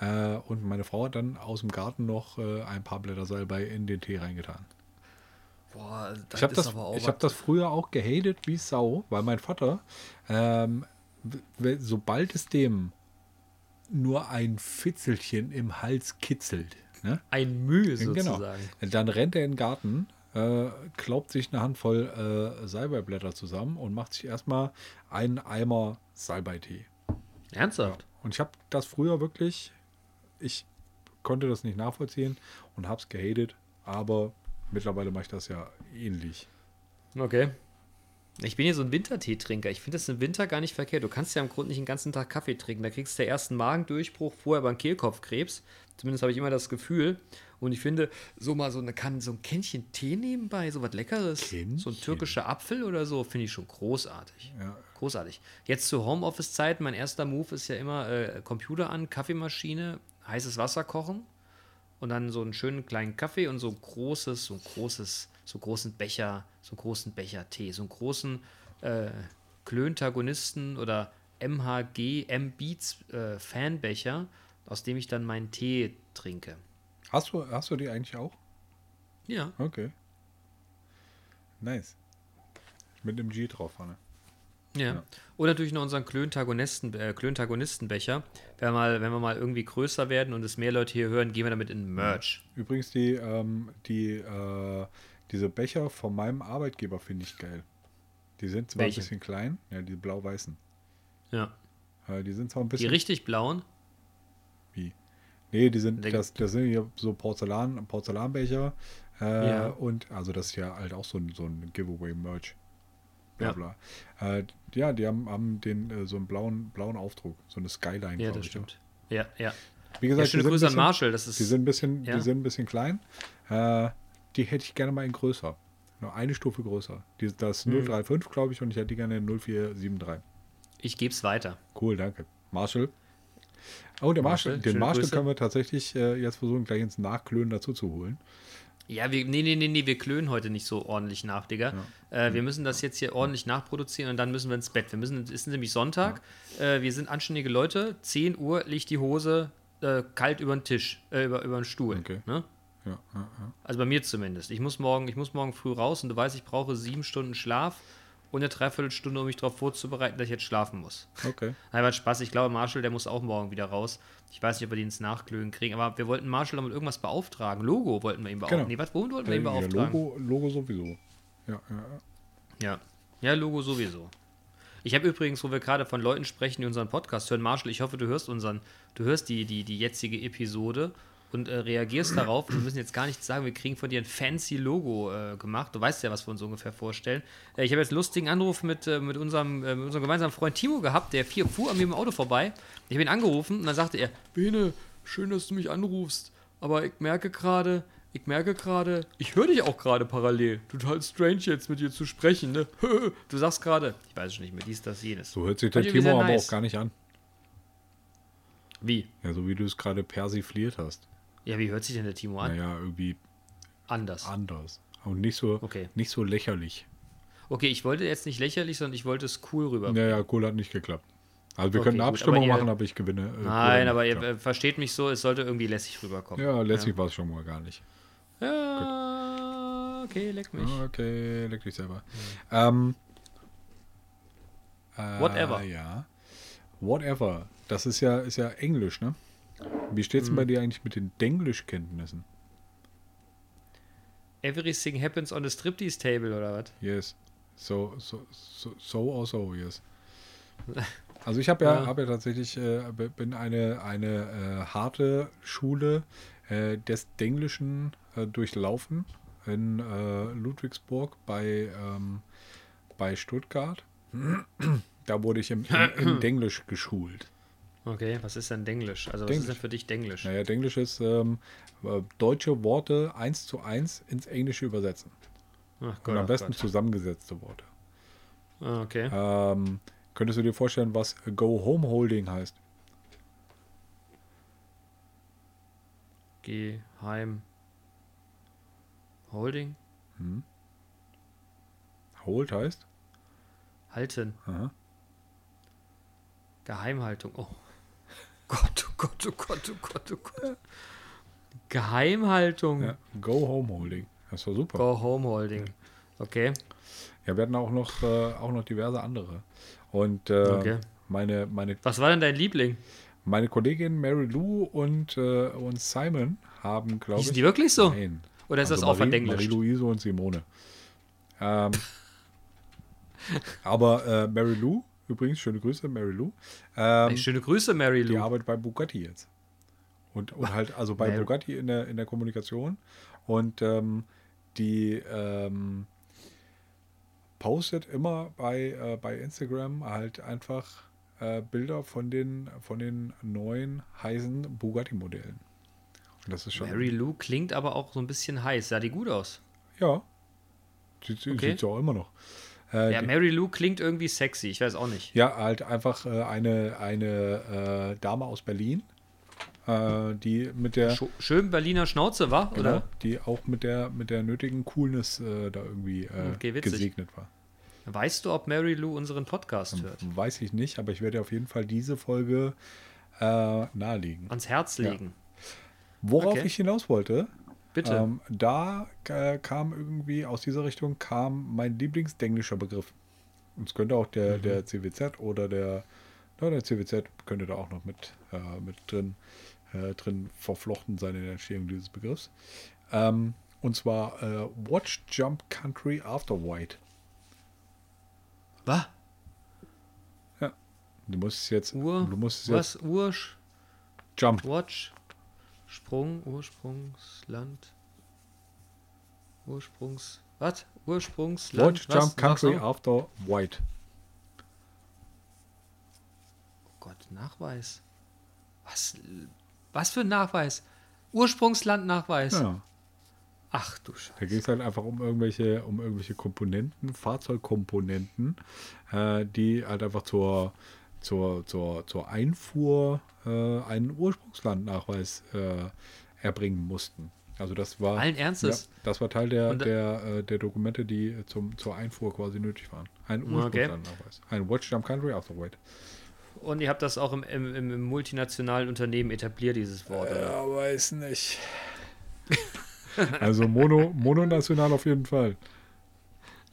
Äh, und meine Frau hat dann aus dem Garten noch äh, ein paar Blätter Salbei in den Tee reingetan. Boah, das Ich habe das, ich hab das früher auch gehatet wie Sau, weil mein Vater, ähm, sobald es dem nur ein Fitzelchen im Hals kitzelt, ne? ein Mühe Genau. sozusagen. Dann rennt er in den Garten, äh, klaubt sich eine Handvoll äh, Salbeiblätter zusammen und macht sich erstmal einen Eimer Salbeitee. Ernsthaft? Und ich habe das früher wirklich, ich konnte das nicht nachvollziehen und habe es gehatet, aber mittlerweile mache ich das ja ähnlich. Okay. Ich bin hier so ein Winterteetrinker. Ich finde das im Winter gar nicht verkehrt. Du kannst ja im Grunde nicht den ganzen Tag Kaffee trinken. Da kriegst du den ersten Magendurchbruch, vorher beim Kehlkopfkrebs. Zumindest habe ich immer das Gefühl. Und ich finde, so mal so eine kann so ein Kännchen Tee nebenbei, so was Leckeres, Kännchen? so ein türkischer Apfel oder so, finde ich schon großartig. Ja. Großartig. Jetzt zur Homeoffice-Zeit, mein erster Move ist ja immer äh, Computer an, Kaffeemaschine, heißes Wasser kochen und dann so einen schönen kleinen Kaffee und so ein großes, so ein großes, so einen großen Becher, so einen großen Becher Tee, so einen großen äh, Klöntagonisten oder MHG M-Beats äh, Fanbecher, aus dem ich dann meinen Tee trinke. Hast du, hast du die eigentlich auch? Ja. Okay. Nice. Mit einem G drauf, Hanne. Ja. Ja. Und natürlich noch unseren Klöntagonisten, äh, Klöntagonistenbecher. Wenn wir, mal, wenn wir mal irgendwie größer werden und es mehr Leute hier hören, gehen wir damit in Merch. Übrigens, die, ähm, die, äh, diese Becher von meinem Arbeitgeber finde ich geil. Die sind zwar Welche? ein bisschen klein, ja, die blau-weißen. Ja. Äh, die sind zwar ein Die bisschen. richtig blauen. Wie? Nee, die sind, das, das sind hier so Porzellan, Porzellanbecher. Äh, Ja. Und also das ist ja halt auch so ein, so ein Giveaway-Merch. Bla Ja. bla. Äh, ja, die haben, haben den äh, so einen blauen, blauen Aufdruck, so eine Skyline. Ja, das stimmt. Ja, ja. Wie ja gesagt, schöne die sind Grüße ein an bisschen- Marshall. Das ist, Die sind ein bisschen, Ja. die sind ein bisschen klein. Äh, die hätte ich gerne mal in größer. Nur eine Stufe größer. Die, das Hm. 035, glaube ich, und ich hätte die gerne in 0473. ich gebe es weiter. Cool, danke. Marshall. Oh, der Marshall. Marshall, Den schöne Marshall Grüße. können wir tatsächlich äh, jetzt versuchen, gleich ins Nachklönen dazu zu holen. Ja, wir, nee, nee, nee, nee, wir klönen heute nicht so ordentlich nach, Digga. Äh, wir müssen das jetzt hier ordentlich nachproduzieren und dann müssen wir ins Bett. Wir müssen, es ist nämlich Sonntag, äh, wir sind anständige Leute, 10 Uhr liegt die Hose äh, kalt über den Tisch, äh, über, über den Stuhl. Okay. Ne? Ja, ja, ja. Also bei mir zumindest. Ich muss, morgen, ich muss morgen früh raus und du weißt, ich brauche sieben Stunden Schlaf und eine Dreiviertelstunde, um mich darauf vorzubereiten, dass ich jetzt schlafen muss. Okay. <laughs> Nein, war Spaß. Ich glaube, Marshall, der muss auch morgen wieder raus. Ich weiß nicht, ob wir den ins Nachklönen kriegen, aber wir wollten Marshall noch mit irgendwas beauftragen. Logo wollten wir ihm beauftragen. Genau. Nee, was, womit wollten wir ihn ja, beauftragen? Logo, Logo sowieso. Ja, ja, ja. Ja. Ja, Logo sowieso. Ich habe übrigens, wo wir gerade von Leuten sprechen, die unseren Podcast hören, Marshall, ich hoffe, du hörst unseren, du hörst die, die, die jetzige Episode und äh, reagierst darauf. Wir müssen jetzt gar nichts sagen, wir kriegen von dir ein fancy Logo äh, gemacht. Du weißt ja, was wir uns ungefähr vorstellen. Äh, ich habe jetzt einen lustigen Anruf mit, äh, mit, unserem, äh, mit unserem gemeinsamen Freund Timo gehabt, der vier, fuhr an mir im Auto vorbei. Ich habe ihn angerufen und dann sagte er, Bene, schön, dass du mich anrufst, aber ich merke gerade, ich merke gerade, ich höre dich auch gerade parallel. Total strange jetzt mit dir zu sprechen, ne? <laughs> Du sagst gerade, ich weiß es nicht mehr, dies, das, jenes. So hört sich der Timo aber nice. auch gar nicht an. Wie? Ja, so wie du es gerade persifliert hast. Ja, wie hört sich denn der Timo an? Naja, irgendwie Anders. anders. Und nicht so, Okay. nicht so lächerlich. Okay, ich wollte jetzt nicht lächerlich, sondern ich wollte es cool rüber. Naja, cool hat nicht geklappt. Also wir Okay, können eine gut, Abstimmung aber ihr- machen, aber ich gewinne. äh, Nein, aber ihr geklappt. äh, versteht mich so, es sollte irgendwie lässig rüberkommen. Ja, letztlich war es schon mal gar nicht. Ja, okay, leck mich. Okay, leck dich selber. Ähm, äh, Whatever. Ja. Whatever. Das ist ja, ist ja Englisch, ne? Wie steht's Mhm. denn bei dir eigentlich mit den Denglischkenntnissen? Everything happens on the striptease table, oder was? Yes. So, so, so, so or so, yes. <laughs> Also ich habe ja, Ja. hab ja tatsächlich, äh, bin eine, eine äh, harte Schule äh, des Denglischen äh, durchlaufen in äh, Ludwigsburg bei, ähm, bei Stuttgart. <clears throat> Da wurde ich im, im, im <clears throat> Denglisch geschult. Okay, was ist denn Denglisch? Also, was ist denn für dich Denglisch? Naja, Denglisch ist ähm, äh, deutsche Worte eins zu eins ins Englische übersetzen. Ach Und Gott, am ach besten Gott. zusammengesetzte Worte. Ah, okay. Ähm, könntest du dir vorstellen, was Go Home Holding heißt? Geheim. Holding? Hold heißt? Halten. Aha. Geheimhaltung. Oh. Gott, oh Gott, oh Gott, oh Gott, oh Gott. Geheimhaltung. Ja, Go Home Holding. Das war super. Go Home Holding. Okay. Ja, wir hatten auch noch, äh, auch noch diverse andere. Und äh, Okay. meine, meine, Was war denn dein Liebling? meine Kollegin Mary Lou und, äh, und Simon haben, glaube ich. Hießen die wirklich so? Nein. Oder ist das Also auch von Marie- Denglisch? Marie-Louise und Simone. Ähm, <laughs> aber äh, Mary Lou, übrigens, schöne Grüße, Mary Lou. Ähm, Hey, schöne Grüße, Mary die Lou. arbeitet bei Bugatti jetzt. Und, und halt, also bei Bugatti in der, in der Kommunikation. Und ähm, die ähm, postet immer bei, äh, bei Instagram halt einfach äh, Bilder von den, von den neuen heißen Bugatti-Modellen. Und das ist schon. Mary Lou klingt aber auch so ein bisschen heiß. Sah die gut aus? Ja. Sieht, Okay. sie auch immer noch. Äh, Ja, Mary Lou klingt irgendwie sexy. Ich weiß auch nicht. Ja, halt einfach äh, eine, eine äh, Dame aus Berlin, äh, die mit der Scho- Schön Berliner Schnauze, war? genau, Oder? die auch mit der mit der nötigen Coolness äh, da irgendwie äh, Okay, witzig. gesegnet war. Weißt du, ob Mary Lou unseren Podcast hört? Weiß ich nicht, aber ich werde auf jeden Fall diese Folge äh, nahelegen. Ans Herz legen. Worauf Okay. ich hinaus wollte, Bitte. ähm, da äh, kam irgendwie aus dieser Richtung kam mein Lieblingsdenglischer Begriff. Und es könnte auch Mhm. der, der CWZ oder der, na, der CWZ könnte da auch noch mit, äh, mit drin, äh, drin verflochten sein in der Entstehung dieses Begriffs. Ähm, und zwar äh, Watch Jump Country After White. Was? Du musst es jetzt, Ur? du musst es jetzt Was? Ursch? Jump. Watch? Sprung? Ursprungsland? Ursprungs... Was? Ursprungsland? Watch? Jump Country noch? After White. Oh Gott, Nachweis. Was? Was für ein Nachweis? Ursprungslandnachweis. Ja. Ach du Da Scheiße. geht es halt einfach um irgendwelche, um irgendwelche Komponenten, Fahrzeugkomponenten, äh, die halt einfach zur, zur, zur, zur Einfuhr äh, einen Ursprungslandnachweis äh, erbringen mussten. Also das war, Allen Ernstes? Ja, das war Teil der, Und der, äh, der Dokumente, die zum, zur Einfuhr quasi nötig waren. Ein Okay. Ursprungslandnachweis. Ein Watch Jump Country White. Und ihr habt das auch im, im, im, multinationalen Unternehmen etabliert, dieses Wort. Oder? Ja, weiß nicht. <laughs> also mono, mononational auf jeden Fall.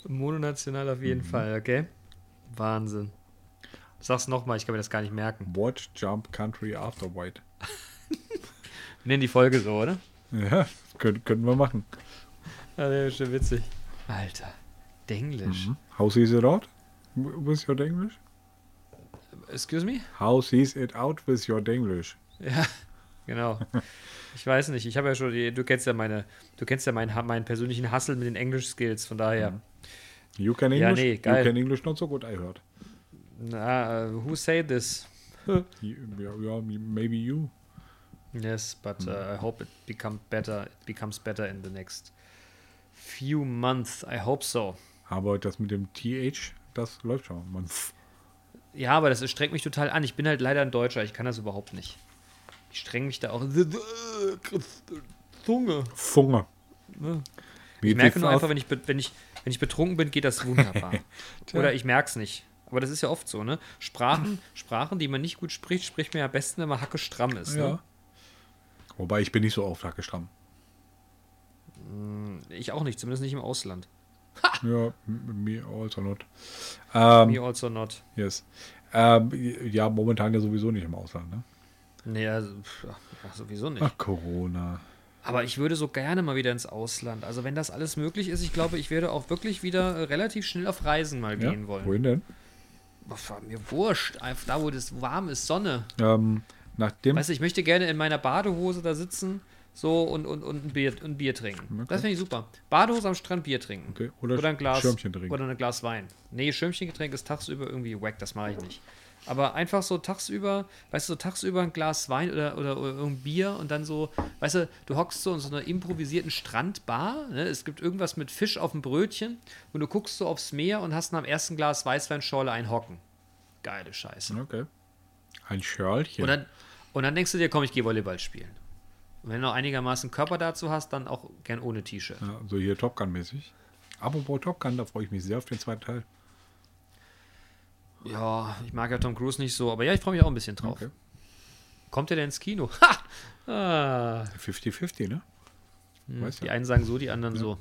Mononational auf jeden Fall, okay? Wahnsinn. Sag's nochmal, ich kann mir das gar nicht merken. Watch Jump Country After White. Nennen die Folge so, oder? Ja, können, können wir machen. Ja, das ist schon witzig. Alter, Denglisch. How sees it out with your English? Excuse me? How sees it out with your English? Ja, genau. Ich weiß nicht, ich habe ja schon, die, du kennst ja meine, du kennst ja meinen, meinen persönlichen Hustle mit den Englisch-Skills, von daher. You can Ja, English? nee, geil. You can English not so good, I heard. Na, uh, who say this? You, yeah, maybe you. Yes, but uh, I hope it become better. It becomes better in the next few months. I hope so. Aber das mit dem TH, das läuft schon. Man, Ja, aber das strengt mich total an. Ich bin halt leider ein Deutscher. Ich kann das überhaupt nicht. Ich streng mich da auch. Zunge. Funge. Ne? Wie Ich merke nur einfach, wenn ich, wenn, ich, wenn ich betrunken bin, geht das wunderbar. <laughs> Oder ich merke es nicht. Aber das ist ja oft so, ne? Sprachen, <clears throat> Sprachen, die man nicht gut spricht, spricht man ja am besten, wenn man hacke stramm ist. Ja. Ne? Wobei ich bin nicht so oft stramm. Ich auch nicht, zumindest nicht im Ausland. Ja, m- me also not. Ähm, Me also not. yes. Ähm, ja, momentan ja sowieso nicht im Ausland, ne? Nee, also, sowieso nicht. Ach, Corona. Aber ich würde so gerne mal wieder ins Ausland. Also wenn das alles möglich ist, ich glaube, ich werde auch wirklich wieder äh, relativ schnell auf Reisen mal Ja, gehen wollen. wohin denn? Mir wurscht. Einfach da, wo das warm ist, Sonne. Ähm, nachdem Weißt du, ich möchte gerne in meiner Badehose da sitzen so und, und, und ein, Bier, ein Bier trinken. Okay. Das finde ich super. Badehose am Strand, Bier trinken. Okay, oder Oder ein Glas Schirmchen trinken. Oder ein Glas Wein. Nee, Schirmchengetränk ist tagsüber irgendwie wack, das mache ich nicht. Aber einfach so tagsüber, weißt du, so tagsüber ein Glas Wein oder, oder, oder irgendein Bier und dann so, weißt du, du hockst so in so einer improvisierten Strandbar, ne? es gibt irgendwas mit Fisch auf dem Brötchen und du guckst so aufs Meer und hast nach dem ersten Glas Weißweinschorle ein Hocken. Geile Scheiße. Okay. Ein Schörlchen. Und dann, und dann denkst du dir, komm, ich gehe Volleyball spielen. Und wenn du noch einigermaßen Körper dazu hast, dann auch gern ohne T-Shirt. ja, so hier Top Gun-mäßig. Apropos Top Gun, da freue ich mich sehr auf den zweiten Teil. Ja, ich mag ja Tom Cruise nicht so, aber ja, ich freue mich auch ein bisschen drauf. Okay. Kommt er denn ins Kino? Ha! Ah, 50-50, ne? Weißt die ja. einen sagen so, die anderen so.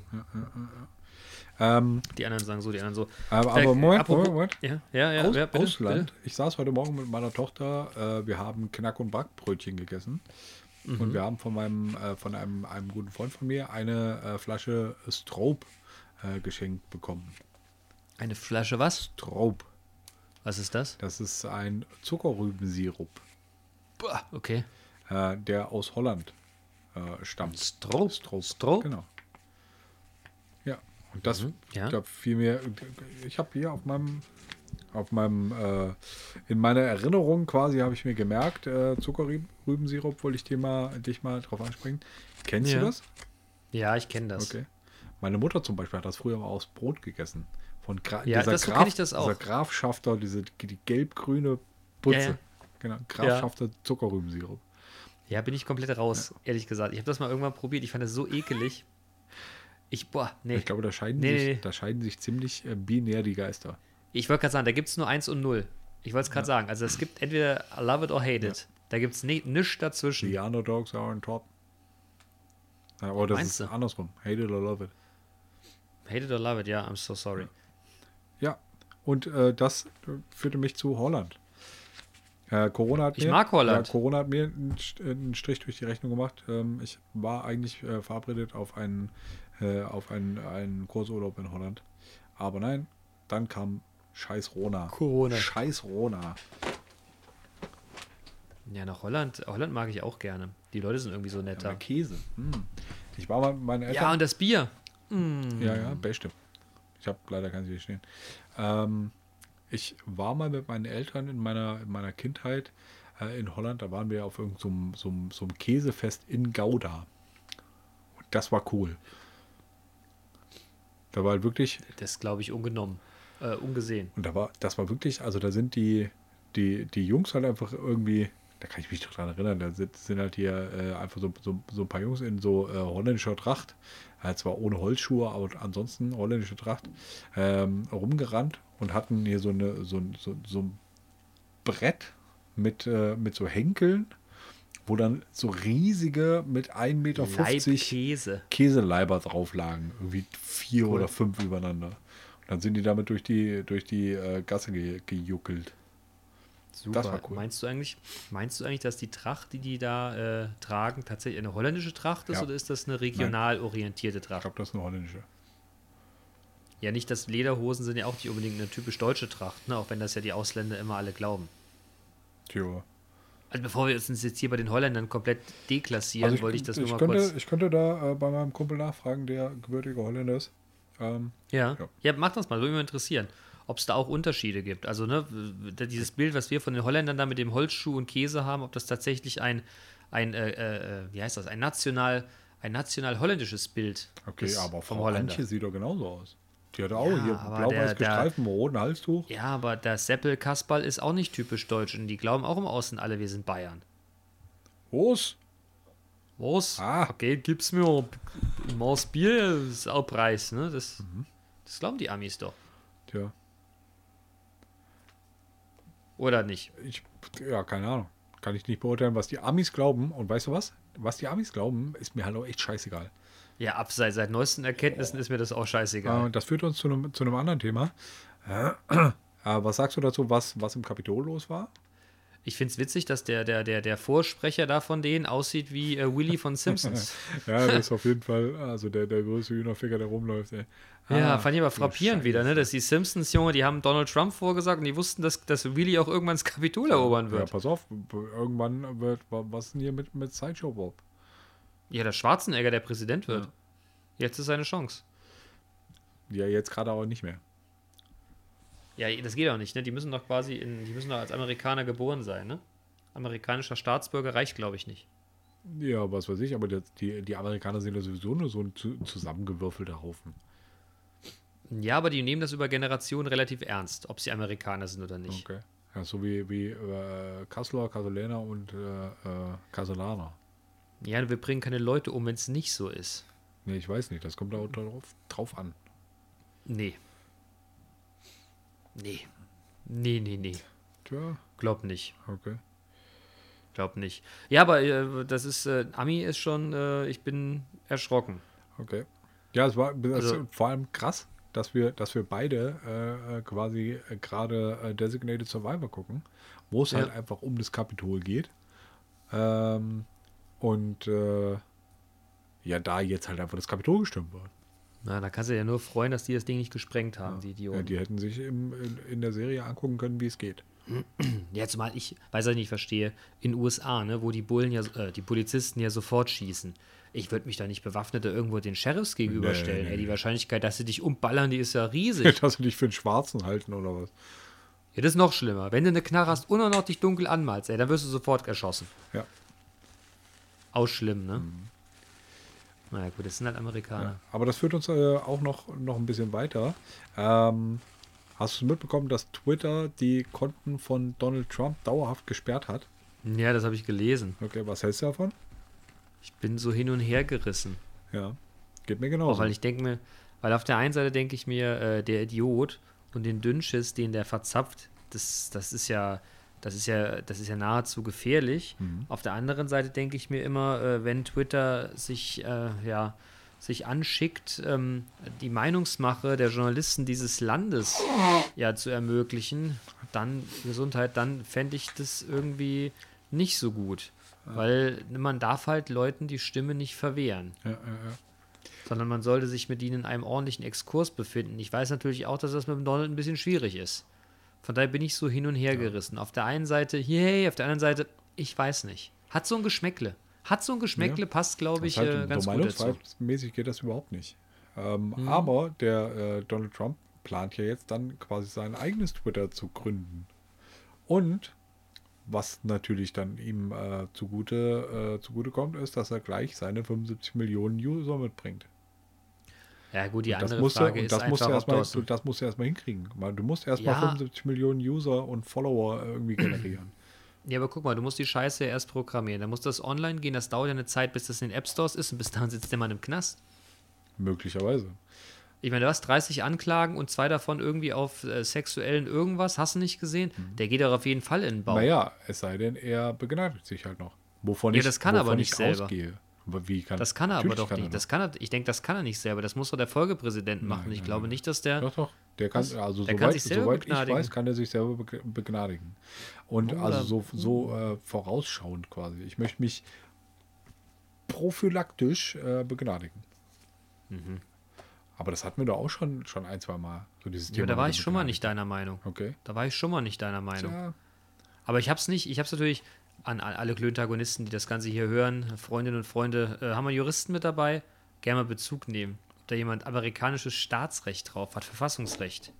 Ähm, Die anderen sagen so, die anderen so. aber, Äh, aber Moment, apropos- Moment, Moment. Ja, ja, ja. Aus, ja, bitte, Ausland. Bitte? Ich saß heute Morgen mit meiner Tochter. Äh, wir haben Knack- und Backbrötchen gegessen. Mhm. Und wir haben von meinem, äh, von einem, einem guten Freund von mir eine äh, Flasche Strobe äh, geschenkt bekommen. Eine Flasche was? Strobe. Was ist das? Das ist ein Zuckerrübensirup, Boah, okay. äh, der aus Holland äh, stammt. Strobe. Strobe. Strobe? Genau. Ja. Und das Mhm, ja. da fiel mir, ich habe hier auf meinem, auf meinem, äh, in meiner Erinnerung quasi habe ich mir gemerkt, äh, Zuckerrübensirup wollte ich dir mal, dich mal drauf ansprechen. Kennst Ja. du das? Ja, ich kenne das. Okay. Meine Mutter zum Beispiel hat das früher mal aus Brot gegessen. Von Gra Ja, das- so ich das auch. Dieser Grafschafter, diese die gelb-grüne Putze. Ja, ja. Genau, Grafschafter Zuckerrübensirup. Ja, bin ich komplett raus, ehrlich gesagt. Ich habe das mal irgendwann probiert. Ich fand das so ekelig. Ich, boah, nee. Ich glaube, da scheiden, Nee, sich, nee, da scheiden sich ziemlich äh, binär die Geister. Ich wollte gerade sagen, da gibt es nur eins und null. Ich wollte es gerade sagen. Also es gibt entweder love it or hate it. Da gibt es nichts dazwischen. The underdogs are on top. Ja, aber das ist du? andersrum. Hate it or love it. Hate it or love it, ja, I'm so sorry. Ja, und äh, das äh, führte mich zu Holland. Äh, Corona hat Ich mir, mag Holland. Ja, Corona hat mir einen, St- einen Strich durch die Rechnung gemacht. Ähm, ich war eigentlich äh, verabredet auf einen, äh, auf einen, einen Kursurlaub in Holland. Aber nein, dann kam scheiß Rona. Corona. Scheiß Rona. Ja, nach Holland. Holland mag ich auch gerne. Die Leute sind irgendwie so Ja, netter. der Käse. Hm. Ich war mal mit meinen Eltern. Ja, und das Bier. Ja, ja, beste. Ich habe leider keins hier stehen. Ähm, ich war mal mit meinen Eltern in meiner, in meiner Kindheit äh, in Holland. Da waren wir auf irgendeinem so, so, so einem Käsefest in Gouda. Und das war cool. Da war halt wirklich, Das glaube ich ungenommen. Äh, ungesehen. und da war, das war wirklich, also da sind die, die, die Jungs halt einfach irgendwie, da kann ich mich doch dran erinnern, da sind, sind halt hier äh, einfach so, so, so ein paar Jungs in so äh, holländischer Tracht, äh, zwar ohne Holzschuhe, aber ansonsten holländische Tracht, ähm, rumgerannt und hatten hier so, eine, so, ein- so, so ein Brett mit, äh, mit so Henkeln, wo dann so riesige mit 1,50 Meter Leibkäse. Käseleiber drauf lagen. Irgendwie vier Cool. oder fünf übereinander. Und dann sind die damit durch die, durch die äh, Gasse ge, gejuckelt. Super. war cool. Meinst du eigentlich, meinst du eigentlich, dass die Tracht, die die da äh, tragen, tatsächlich eine holländische Tracht ist Ja. oder ist das eine regional orientierte Ich Tracht? glaube, das ist eine holländische. Ja, nicht, dass Lederhosen sind ja auch nicht unbedingt eine typisch deutsche Tracht, ne? auch wenn das ja die Ausländer immer alle glauben. Tja. Also bevor wir uns jetzt hier bei den Holländern komplett deklassieren, wollte ich das nur mal könnte, kurz. ich könnte da äh, bei meinem Kumpel nachfragen, der gebürtige Holländer ist. Ähm, Ja. Ja. ja, mach das mal, würde mich mal interessieren, ob es da auch Unterschiede gibt. Also, ne, dieses Bild, was wir von den Holländern da mit dem Holzschuh und Käse haben, ob das tatsächlich ein, ein äh, äh, wie heißt das, ein national, ein national holländisches Bild okay, ist aber vom Frau Holländer. Antje sieht doch genauso aus. Die hat auch Ja, hier blau-weiß einem roten Halstuch. Ja, aber der Seppel-Kasperl ist auch nicht typisch deutsch und die glauben auch im Außen alle, wir sind Bayern. Was? Was? Ah. Okay, gib's mir. Maß Bier ist auch Preis, ne? Das, Mhm. das glauben die Amis doch. Tja, Oder nicht? ich, ja, keine Ahnung. Kann ich nicht beurteilen, was die Amis glauben. Und weißt du was? Was die Amis glauben, ist mir halt auch echt scheißegal. Ja, ab seit, neuesten Erkenntnissen ist mir das auch scheißegal. Äh, das führt uns zu einem, zu einem anderen Thema. Äh, was sagst du dazu, was, was im Kapitol los war? Ich finde es witzig, dass der, der, der, der Vorsprecher da von denen aussieht wie äh, Willy von Simpsons. <laughs> Ja, das ist auf jeden Fall also der, der größte Hühnerficker, der rumläuft. Ey. Ja, Ah, fand ich aber frappierend wieder, ne? Dass die Simpsons, Junge, die haben Donald Trump vorgesagt und die wussten, dass, dass Willy auch irgendwann das Kapitol erobern Ja, wird. pass auf, irgendwann wird, was ist denn hier mit, mit Sideshow Bob? Ja, der Schwarzenegger, der Präsident wird. Jetzt ist seine Chance. Ja, jetzt gerade aber nicht mehr. Ja, das geht auch nicht, ne? Die müssen doch quasi in, die müssen doch als Amerikaner geboren sein, ne? Amerikanischer Staatsbürger reicht, glaube ich, nicht. Ja, was weiß ich, aber die, die Amerikaner sind ja sowieso nur so ein zu, zusammengewürfelter Haufen. Ja, aber die nehmen das über Generationen relativ ernst, ob sie Amerikaner sind oder nicht. Okay. Ja, so wie, wie äh, Kasseler, Kasseläner und äh, äh, Kasselaner. Ja, wir bringen keine Leute um, wenn es nicht so ist. Nee, ich weiß nicht, das kommt da auch drauf, drauf an. Nee. Nee. Nee, nee, nee. Tja, Glaub nicht. okay. Glaub nicht. Ja, aber äh, das ist, äh, Ami ist schon, äh, ich bin erschrocken. Okay. Ja, es war Also- vor allem krass, dass wir, dass wir beide äh, äh, quasi äh, gerade äh, Designated Survivor gucken, wo es Ja. halt einfach um das Kapitol geht. Ähm, und äh, ja, da jetzt halt einfach das Kapitol gestürmt wird. Na, da kannst du ja nur freuen, dass die das Ding nicht gesprengt haben, die Ja, Idioten. die hätten sich im, in, in der Serie angucken können, wie es geht. <clears throat> Ja, zumal ich, weiß ich nicht, verstehe, in den USA, ne, wo die Bullen ja, äh, die Polizisten ja sofort schießen. Ich würde mich da nicht bewaffnet irgendwo den Sheriffs gegenüberstellen. Nee, nee, Ey, die Wahrscheinlichkeit, dass sie dich umballern, die ist ja riesig. <laughs> Dass sie dich für einen Schwarzen halten oder was? ja, das ist noch schlimmer. Wenn du eine Knarre hast und auch noch dich dunkel anmalst, ey, dann wirst du sofort erschossen. Ja. Auch schlimm, ne? Naja, gut, das sind halt Amerikaner. ja. Aber das führt uns äh, auch noch, noch ein bisschen weiter. Ähm, hast du mitbekommen, dass Twitter die Konten von Donald Trump dauerhaft gesperrt hat? Ja, das habe ich gelesen. Okay, was hältst du davon? Ich bin so hin und her gerissen. Ja, geht mir Auch genauso. weil ich denke mir, weil auf der einen Seite denke ich mir, äh, der Idiot und den Dünnschiss, den der verzapft, das, das ist ja, das ist ja, das ist ja nahezu gefährlich. Auf der anderen Seite denke ich mir immer, äh, wenn Twitter sich, äh, ja, sich anschickt, ähm, die Meinungsmache der Journalisten dieses Landes ja zu ermöglichen, dann Gesundheit, dann fände ich das irgendwie nicht so gut. Weil man darf halt Leuten die Stimme nicht verwehren ja, ja, ja. sondern man sollte sich mit ihnen in einem ordentlichen Exkurs befinden. Ich weiß natürlich auch, dass das mit dem Donald ein bisschen schwierig ist. Von daher bin ich so hin und her gerissen. Auf der einen Seite, yay, auf der anderen Seite, ich weiß nicht. Hat so ein Geschmäckle. Hat so ein Geschmäckle, passt, glaube ich, ist äh, halt, ganz gut dazu. Meinungsfreiheitsmäßig geht das überhaupt nicht. Ähm, Mhm. Aber der äh, Donald Trump plant ja jetzt dann quasi sein eigenes Twitter zu gründen. Und was natürlich dann ihm äh, zugute, äh, zugute kommt, ist, dass er gleich seine 75 Millionen User mitbringt. Ja, gut, die das andere musst Frage und ist das musst einfach, erstmal, das, du, das musst du erstmal hinkriegen. Du musst erstmal Ja. 75 Millionen User und Follower irgendwie generieren. Ja, aber guck mal, du musst die Scheiße erst programmieren. Dann muss das online gehen, das dauert ja eine Zeit, bis das in den App Stores ist und bis <laughs> dahin sitzt der Mann im Knast. Möglicherweise. Ich meine, du hast 30 Anklagen und zwei davon irgendwie auf äh, sexuellen irgendwas, hast du nicht gesehen? Der geht doch auf jeden Fall in den Bau. Mhm. Naja, es sei denn, er begnadigt sich halt noch. Wovon Ja, ich, das kann er aber nicht ich selber. ausgehe. Wie kann, Das kann er aber doch kann nicht. Das kann er, ich denke, das kann er nicht selber. Das muss doch der Folgepräsident machen. Nein, ich nein, glaube nein. nicht, dass der. Doch, doch. Der kann, also Der kann soweit, sich selber soweit ich begnadigen. weiß, kann er sich selber beg- begnadigen. Und Oder- also so, so äh, vorausschauend quasi. Ich möchte mich prophylaktisch äh, begnadigen. Mhm. Aber das hatten wir doch auch schon, schon ein, zwei Mal. So dieses Ja, Thema da war ich schon mal nicht deiner Meinung. Okay. Da war ich schon mal nicht deiner Meinung. Tja, Aber ich habe es nicht. Ich habe es natürlich an, an alle Klöntagonisten, die das Ganze hier hören, Freundinnen und Freunde, äh, haben wir Juristen mit dabei. Gerne mal Bezug nehmen. Ob da jemand amerikanisches Staatsrecht drauf hat, Verfassungsrecht.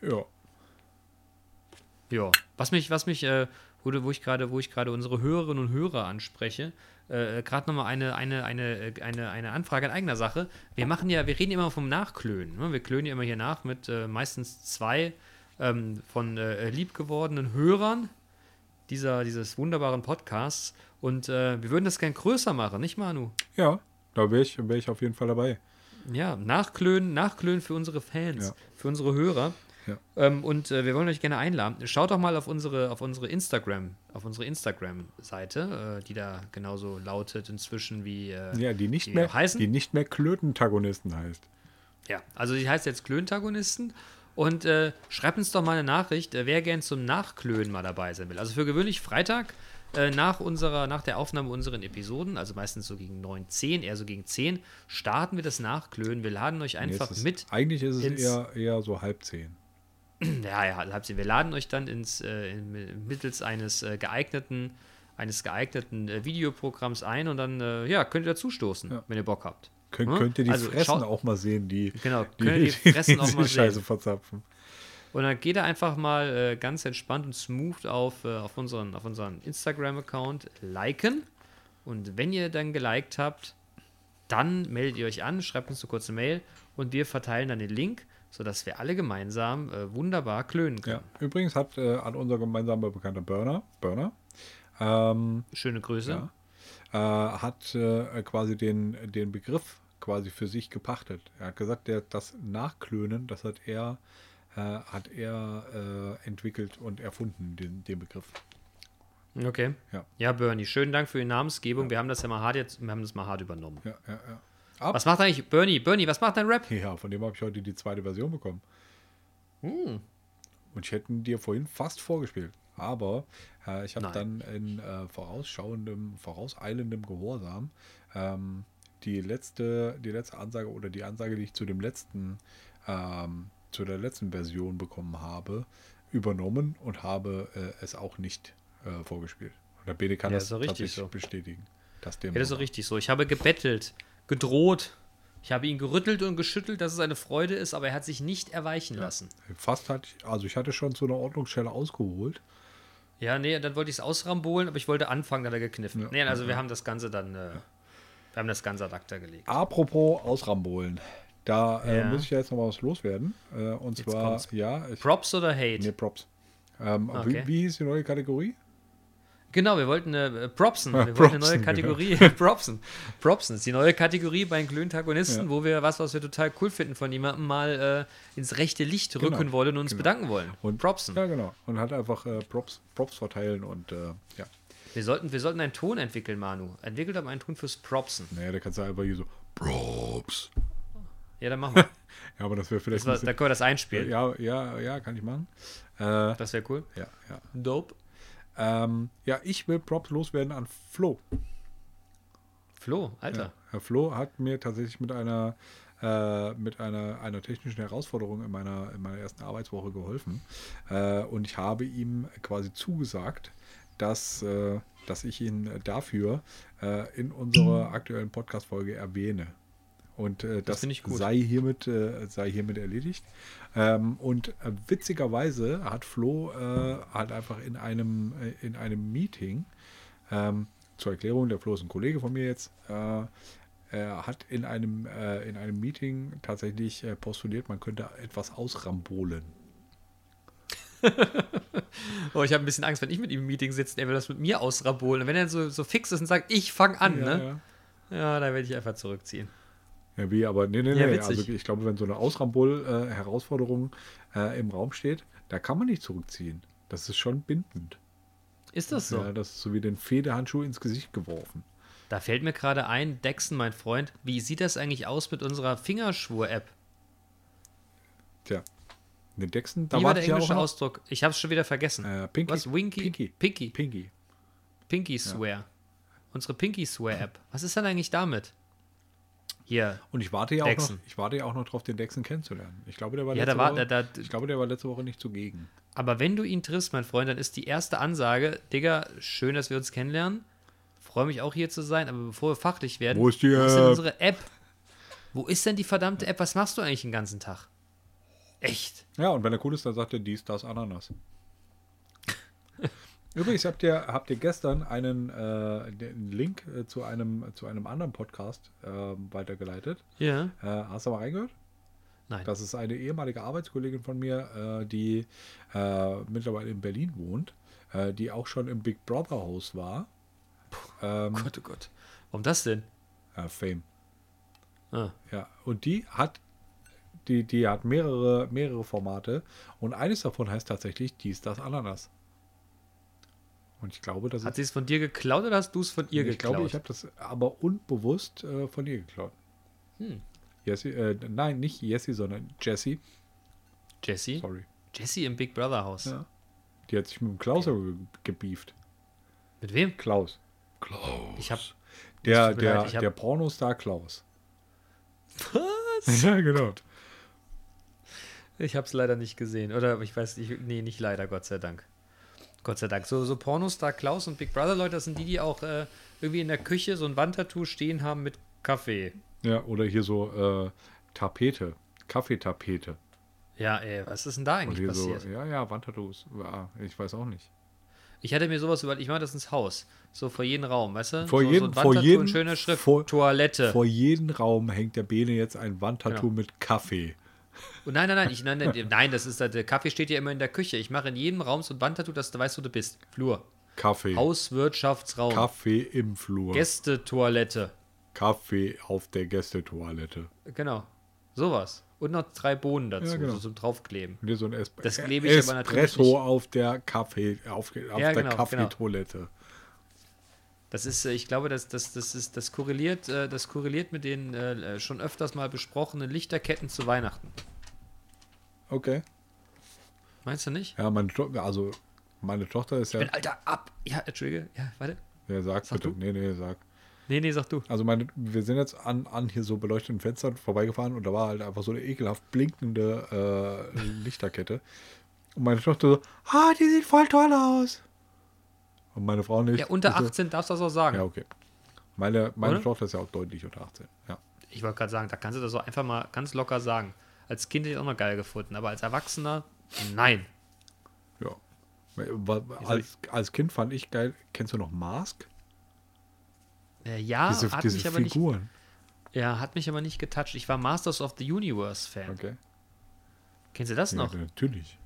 ja. Ja, was mich, was mich, äh, wo, wo ich gerade, wo ich gerade unsere Hörerinnen und Hörer anspreche, äh, gerade nochmal eine, eine, eine, äh, eine, eine Anfrage in eigener Sache. Wir machen ja, wir reden immer vom Nachklönen. Ne? Wir klönen ja immer hier nach mit äh, meistens zwei ähm, von äh, liebgewordenen Hörern dieser, dieses wunderbaren Podcasts. Und äh, wir würden das gern größer machen, nicht Manu? Ja, da wäre ich, wär ich auf jeden Fall dabei. Ja, nachklönen, nachklönen für unsere Fans, Ja. für unsere Hörer. Ja. Ähm, und äh, wir wollen euch gerne einladen. Schaut doch mal auf unsere, auf unsere Instagram, auf unsere Instagram-Seite, äh, die da genauso lautet inzwischen wie äh, Ja, die nicht die mehr, heißen. die nicht mehr Klötentagonisten heißt. Ja, also die heißt jetzt Klöntagonisten. Und äh, schreibt uns doch mal eine Nachricht, äh, wer gern zum Nachklönen mal dabei sein will. Also für gewöhnlich Freitag äh, nach unserer, nach der Aufnahme unserer Episoden, also meistens so gegen 9, 10, eher so gegen 10, starten wir das Nachklönen. Wir laden euch einfach Jetzt ist, mit. Eigentlich ist es eher, eher so halb zehn. <clears throat> Ja, ja, zehn. Wir laden euch dann ins, äh, mittels eines äh, geeigneten, eines geeigneten äh, Videoprogramms ein und dann ja, ja, könnt ihr dazustoßen, Ja. wenn ihr Bock habt. Kön Hm? Könnt ihr die Also Fressen auch mal sehen, die, Genau, die, könnt ihr die <laughs> Fressen auch diese mal Scheiße sehen. verzapfen. Und dann geht er einfach mal äh, ganz entspannt und smooth auf, äh, auf unseren, auf unseren Instagram-Account liken. Und wenn ihr dann geliked habt, dann meldet ihr euch an, schreibt uns eine kurze Mail und wir verteilen dann den Link, sodass wir alle gemeinsam äh, wunderbar klönen können. Ja. Übrigens hat äh, an unser gemeinsamer Bekannter Burner, Burner ähm, Schöne Grüße. ja, äh, hat äh, quasi den, den Begriff quasi für sich gepachtet. Er hat gesagt, der, das Nachklönen, das hat er, äh, hat er äh, entwickelt und erfunden, den, den Begriff. Okay. Ja. Ja, Bernie, schönen Dank für die Namensgebung. Wir haben das ja mal hart jetzt, wir haben das mal hart übernommen. Ja, ja, ja. Ab, Was macht eigentlich Bernie? Bernie, was macht dein Rap? ja, von dem habe ich heute die zweite Version bekommen. Hm. Und ich hätte ihn dir vorhin fast vorgespielt. Aber äh, ich habe dann in äh, vorausschauendem, vorauseilendem Gehorsam ähm, die letzte, die letzte Ansage oder die Ansage, die ich zu dem letzten, ähm, zu der letzten Version bekommen habe, übernommen und habe äh, es auch nicht äh, vorgespielt. Und der Bede kann Ja, das doch richtig tatsächlich so. bestätigen. Dem Ja, das ist so richtig so. Ich habe gebettelt, gedroht. Ich habe ihn gerüttelt und geschüttelt, dass es eine Freude ist, aber er hat sich nicht erweichen lassen. Fast hatte ich, also ich hatte schon zu einer Ordnungsstelle ausgeholt. Ja, nee, dann wollte ich es ausrambolen, aber ich wollte anfangen, dann hat er gekniffen. Ja, nee, also wir haben das Ganze dann, äh, wir haben das Ganze ad acta gelegt. Apropos Ausrambolen. Da äh, Ja. muss ich ja jetzt noch mal was loswerden. Äh, und Jetzt zwar, kommt's. ja, ich, Props oder Hate? nee, Props. Ähm, Okay. wie, wie hieß die neue Kategorie? Genau, wir wollten eine äh, Propsen, Ah, wir wollten eine neue Propsen, Kategorie. <laughs> Propsen. Propsen ist die neue Kategorie bei den Klöntagonisten, Ja. wo wir was, was wir total cool finden von jemandem mal äh, ins rechte Licht rücken Genau, wollen und uns genau. bedanken wollen. Und- Propsen. Ja, genau. Und hat einfach äh, Props, Props verteilen und äh, ja. Wir sollten, wir sollten einen Ton entwickeln, Manu. Entwickelt aber einen Ton fürs Propsen. Naja, da kannst du einfach hier so Props. Ja, dann machen wir. <laughs> Ja, aber das wäre vielleicht Das war, ein da können wir das einspielen. bisschen, ja, ja, ja, kann ich machen. Äh, Das wäre cool. ja, ja. Dope. Ähm, ja, ich will Props loswerden an Flo. Flo, Alter. Ja, Herr Flo hat mir tatsächlich mit einer äh, mit einer, einer technischen Herausforderung in meiner, in meiner ersten Arbeitswoche geholfen. Äh, und ich habe ihm quasi zugesagt, dass, äh, dass ich ihn dafür äh, in unserer aktuellen Podcast-Folge erwähne. Und äh, das, gut. sei hiermit, äh, sei hiermit erledigt. Ähm, und äh, witzigerweise hat Flo äh, halt einfach in einem, äh, in einem Meeting, ähm, zur Erklärung, der Flo ist ein Kollege von mir jetzt, äh, er hat in einem, in einem Meeting tatsächlich postuliert, man könnte etwas ausrambolen. <laughs> Oh, ich habe ein bisschen Angst, wenn ich mit ihm im Meeting sitze, er will das mit mir ausrabolen. Und wenn er so, so fix ist und sagt, ich fange an, ja, ne? ja. Ja, da werde ich einfach zurückziehen. Ja, wie, aber nee, nee, Ja, nee. witzig. Also ich glaube, wenn so eine Ausrambol-Herausforderung äh, im Raum steht, da kann man nicht zurückziehen. Das ist schon bindend. Ist das so? Ja, das ist so wie den Federhandschuh ins Gesicht geworfen. Da fällt mir gerade ein, Dexon, mein Freund, wie sieht das eigentlich aus mit unserer Fingerschwur-App? Tja, den Dexen, da Wie war der ja englische. Ausdruck? Ich habe es schon wieder vergessen. Äh, Pinky, Was? Winky? Pinky. Pinky. Pinky. Pinky Swear. Unsere Pinky Swear-App. Was ist denn eigentlich damit? Hier. Und ich warte ja auch noch, Dexen. ich warte ja auch noch drauf, den Dexen kennenzulernen. Ich glaube, der war Ja, letzte war, Woche, da, da, ich glaube, der war letzte Woche nicht zugegen. aber wenn du ihn triffst, mein Freund, dann ist die erste Ansage, Digga, schön, dass wir uns kennenlernen. Freue mich auch hier zu sein, aber bevor wir fachlich werden, Wo ist die wo ist denn App? unsere App? Wo ist denn die verdammte App? Was machst du eigentlich den ganzen Tag? Echt? Ja, und wenn er cool ist, dann sagt er dies, das, Ananas. Übrigens habt ihr, habt ihr gestern einen, äh, Link äh, zu, einem, zu einem anderen Podcast äh, weitergeleitet. Ja. Äh, hast du mal reingehört? Nein. Das ist eine ehemalige Arbeitskollegin von mir, äh, die äh, mittlerweile in Berlin wohnt, die auch schon im Big Brother Haus war. Ähm, Gott, oh Gott. Warum das denn? Fame. Ah. Ja, und die hat, die, die hat mehrere, mehrere Formate und eines davon heißt tatsächlich dies, das, Ananas. Und ich glaube, das Hat sie es von dir geklaut oder hast du es von ihr ich geklaut? glaube, ich habe das aber unbewusst äh, von ihr geklaut. Hm. Jessie, äh, nein, nicht Jessie, sondern Jessie. Jessie? Sorry. Jessie im Big Brother Haus. Ja. Die hat sich mit dem Klaus ge gebieft. Mit wem? Klaus. Klaus. Ich hab. Der, der, leid, ich hab- der Pornostar Klaus. Was? <laughs> Ja, genau. Ich habe es leider nicht gesehen. Oder ich weiß nicht. Nee, nicht leider, Gott sei Dank. Gott sei Dank. So, so Pornostar Klaus und Big Brother Leute, das sind die, die auch äh, irgendwie in der Küche so ein Wandtattoo stehen haben mit Kaffee. Ja, oder hier so äh, Tapete. Kaffeetapete. Ja, ey, was ist denn da eigentlich passiert? so, ja, ja, Wandtattoos. Ja, ich weiß auch nicht. Ich hatte mir sowas überlegt, ich mache das ins Haus. So vor jeden Raum, weißt du? Vor so, jedem- so ein vor jedem- in schöner Schrift. vor- Toilette. Vor jedem Raum hängt der Bene jetzt ein Wandtattoo Genau. mit Kaffee. Und nein, nein, nein, ich, nein, nein, nein, das ist der Kaffee steht ja immer in der Küche. Ich mache in jedem Raum so ein Wandtattoo, dass du weißt, wo du bist. Flur. Kaffee. Hauswirtschaftsraum. Kaffee im Flur. Gästetoilette. Kaffee auf der Gästetoilette. Genau. Sowas. Und noch drei Bohnen dazu, Ja, genau. so zum Draufkleben. Und hier so ein es Das klebe ich aber natürlich Espresso nicht. auf der Kaffee, auf, auf Ja, der genau, Kaffeetoilette. Das ist, äh, ich glaube, das, das, das, ist, das, korreliert, äh, das korreliert mit den äh, schon öfters mal besprochenen Lichterketten zu Weihnachten. Okay. Meinst du nicht? Ja, meine, to also meine Tochter ist Ich ja. bin alter ab. Ja, Entschuldige. Ja, warte. Ja, sag, Sag bitte. du. Nee, nee, sag. Nee, nee, sag du. Also meine, wir sind jetzt an, an hier so beleuchteten Fenstern vorbeigefahren und da war halt einfach so eine ekelhaft blinkende äh, Lichterkette. Und meine Tochter so, ah, die sieht voll toll aus. Und meine Frau nicht. Ja, unter Ich so, 18 darfst du das auch sagen. Ja, okay. Meine, meine Oder? Tochter ist ja auch deutlich unter 18. Ja. Ich wollte gerade sagen, da kannst du das auch einfach mal ganz locker sagen. Als Kind hätte ich auch noch geil gefunden, aber als Erwachsener, nein. ja. Als, als Kind fand ich geil. Kennst du noch Mask? Äh, ja, diese hat diese mich aber nicht, Figuren. ja, hat mich aber nicht getoucht. Ich war Masters of the Universe Fan. Okay. Kennst du das Ja, noch? natürlich.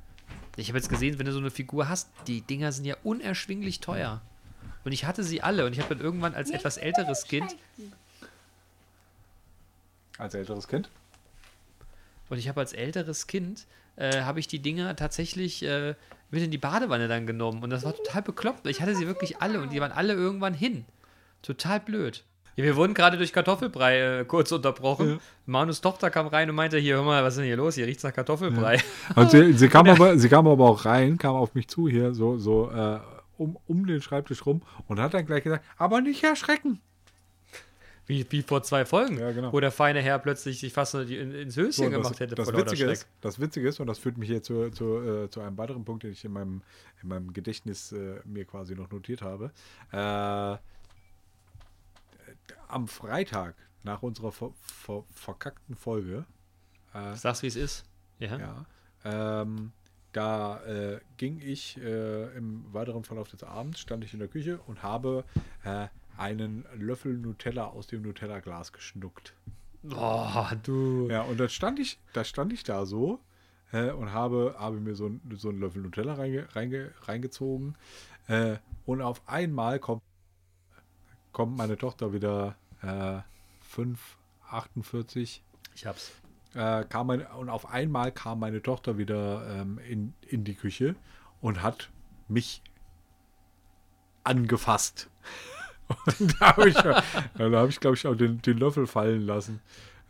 Ich habe jetzt gesehen, wenn du so eine Figur hast, die Dinger sind ja unerschwinglich teuer. Und ich hatte sie alle und ich habe dann irgendwann als etwas älteres Kind Als älteres Kind? und ich habe als älteres Kind äh, habe ich die Dinger tatsächlich äh, mit in die Badewanne dann genommen und das war total bekloppt. Ich hatte sie wirklich alle und die waren alle irgendwann hin. Total blöd. Ja, wir wurden gerade durch Kartoffelbrei äh, kurz unterbrochen. Ja. Manus Tochter kam rein und meinte, hier, hör mal, was ist denn hier los? Hier riecht's nach Kartoffelbrei. Und sie, sie, <laughs> kam aber, sie kam aber auch rein, kam auf mich zu hier, so, so äh, um, um den Schreibtisch rum und hat dann gleich gesagt, aber nicht erschrecken. Wie, wie vor zwei Folgen, Ja, genau. wo der feine Herr plötzlich sich fast in, ins Höschen So, gemacht das, hätte das, Witzige ist, das Witzige ist, und das führt mich hier zu, zu, äh, zu einem weiteren Punkt, den ich in meinem, in meinem Gedächtnis äh, mir quasi noch notiert habe. Äh, am Freitag nach unserer ver, ver, verkackten Folge, äh, Sag's, wie es ist. Ja. ja, ähm, da äh, ging ich äh, im weiteren Verlauf des Abends, stand ich in der Küche und habe äh, einen Löffel Nutella aus dem Nutella-Glas geschnuckt. Oh, du. Ja, und dann stand ich, da stand ich da so äh, und habe, habe mir so, so einen Löffel Nutella reinge, reinge, reingezogen. Äh, und auf einmal kommt, kommt meine Tochter wieder äh, 5,48 Ich hab's. äh, kam meine, und auf einmal kam meine Tochter wieder ähm, in, in die Küche und hat mich angefasst. <laughs> Und da habe ich, da habe ich glaube ich, auch den, den Löffel fallen lassen.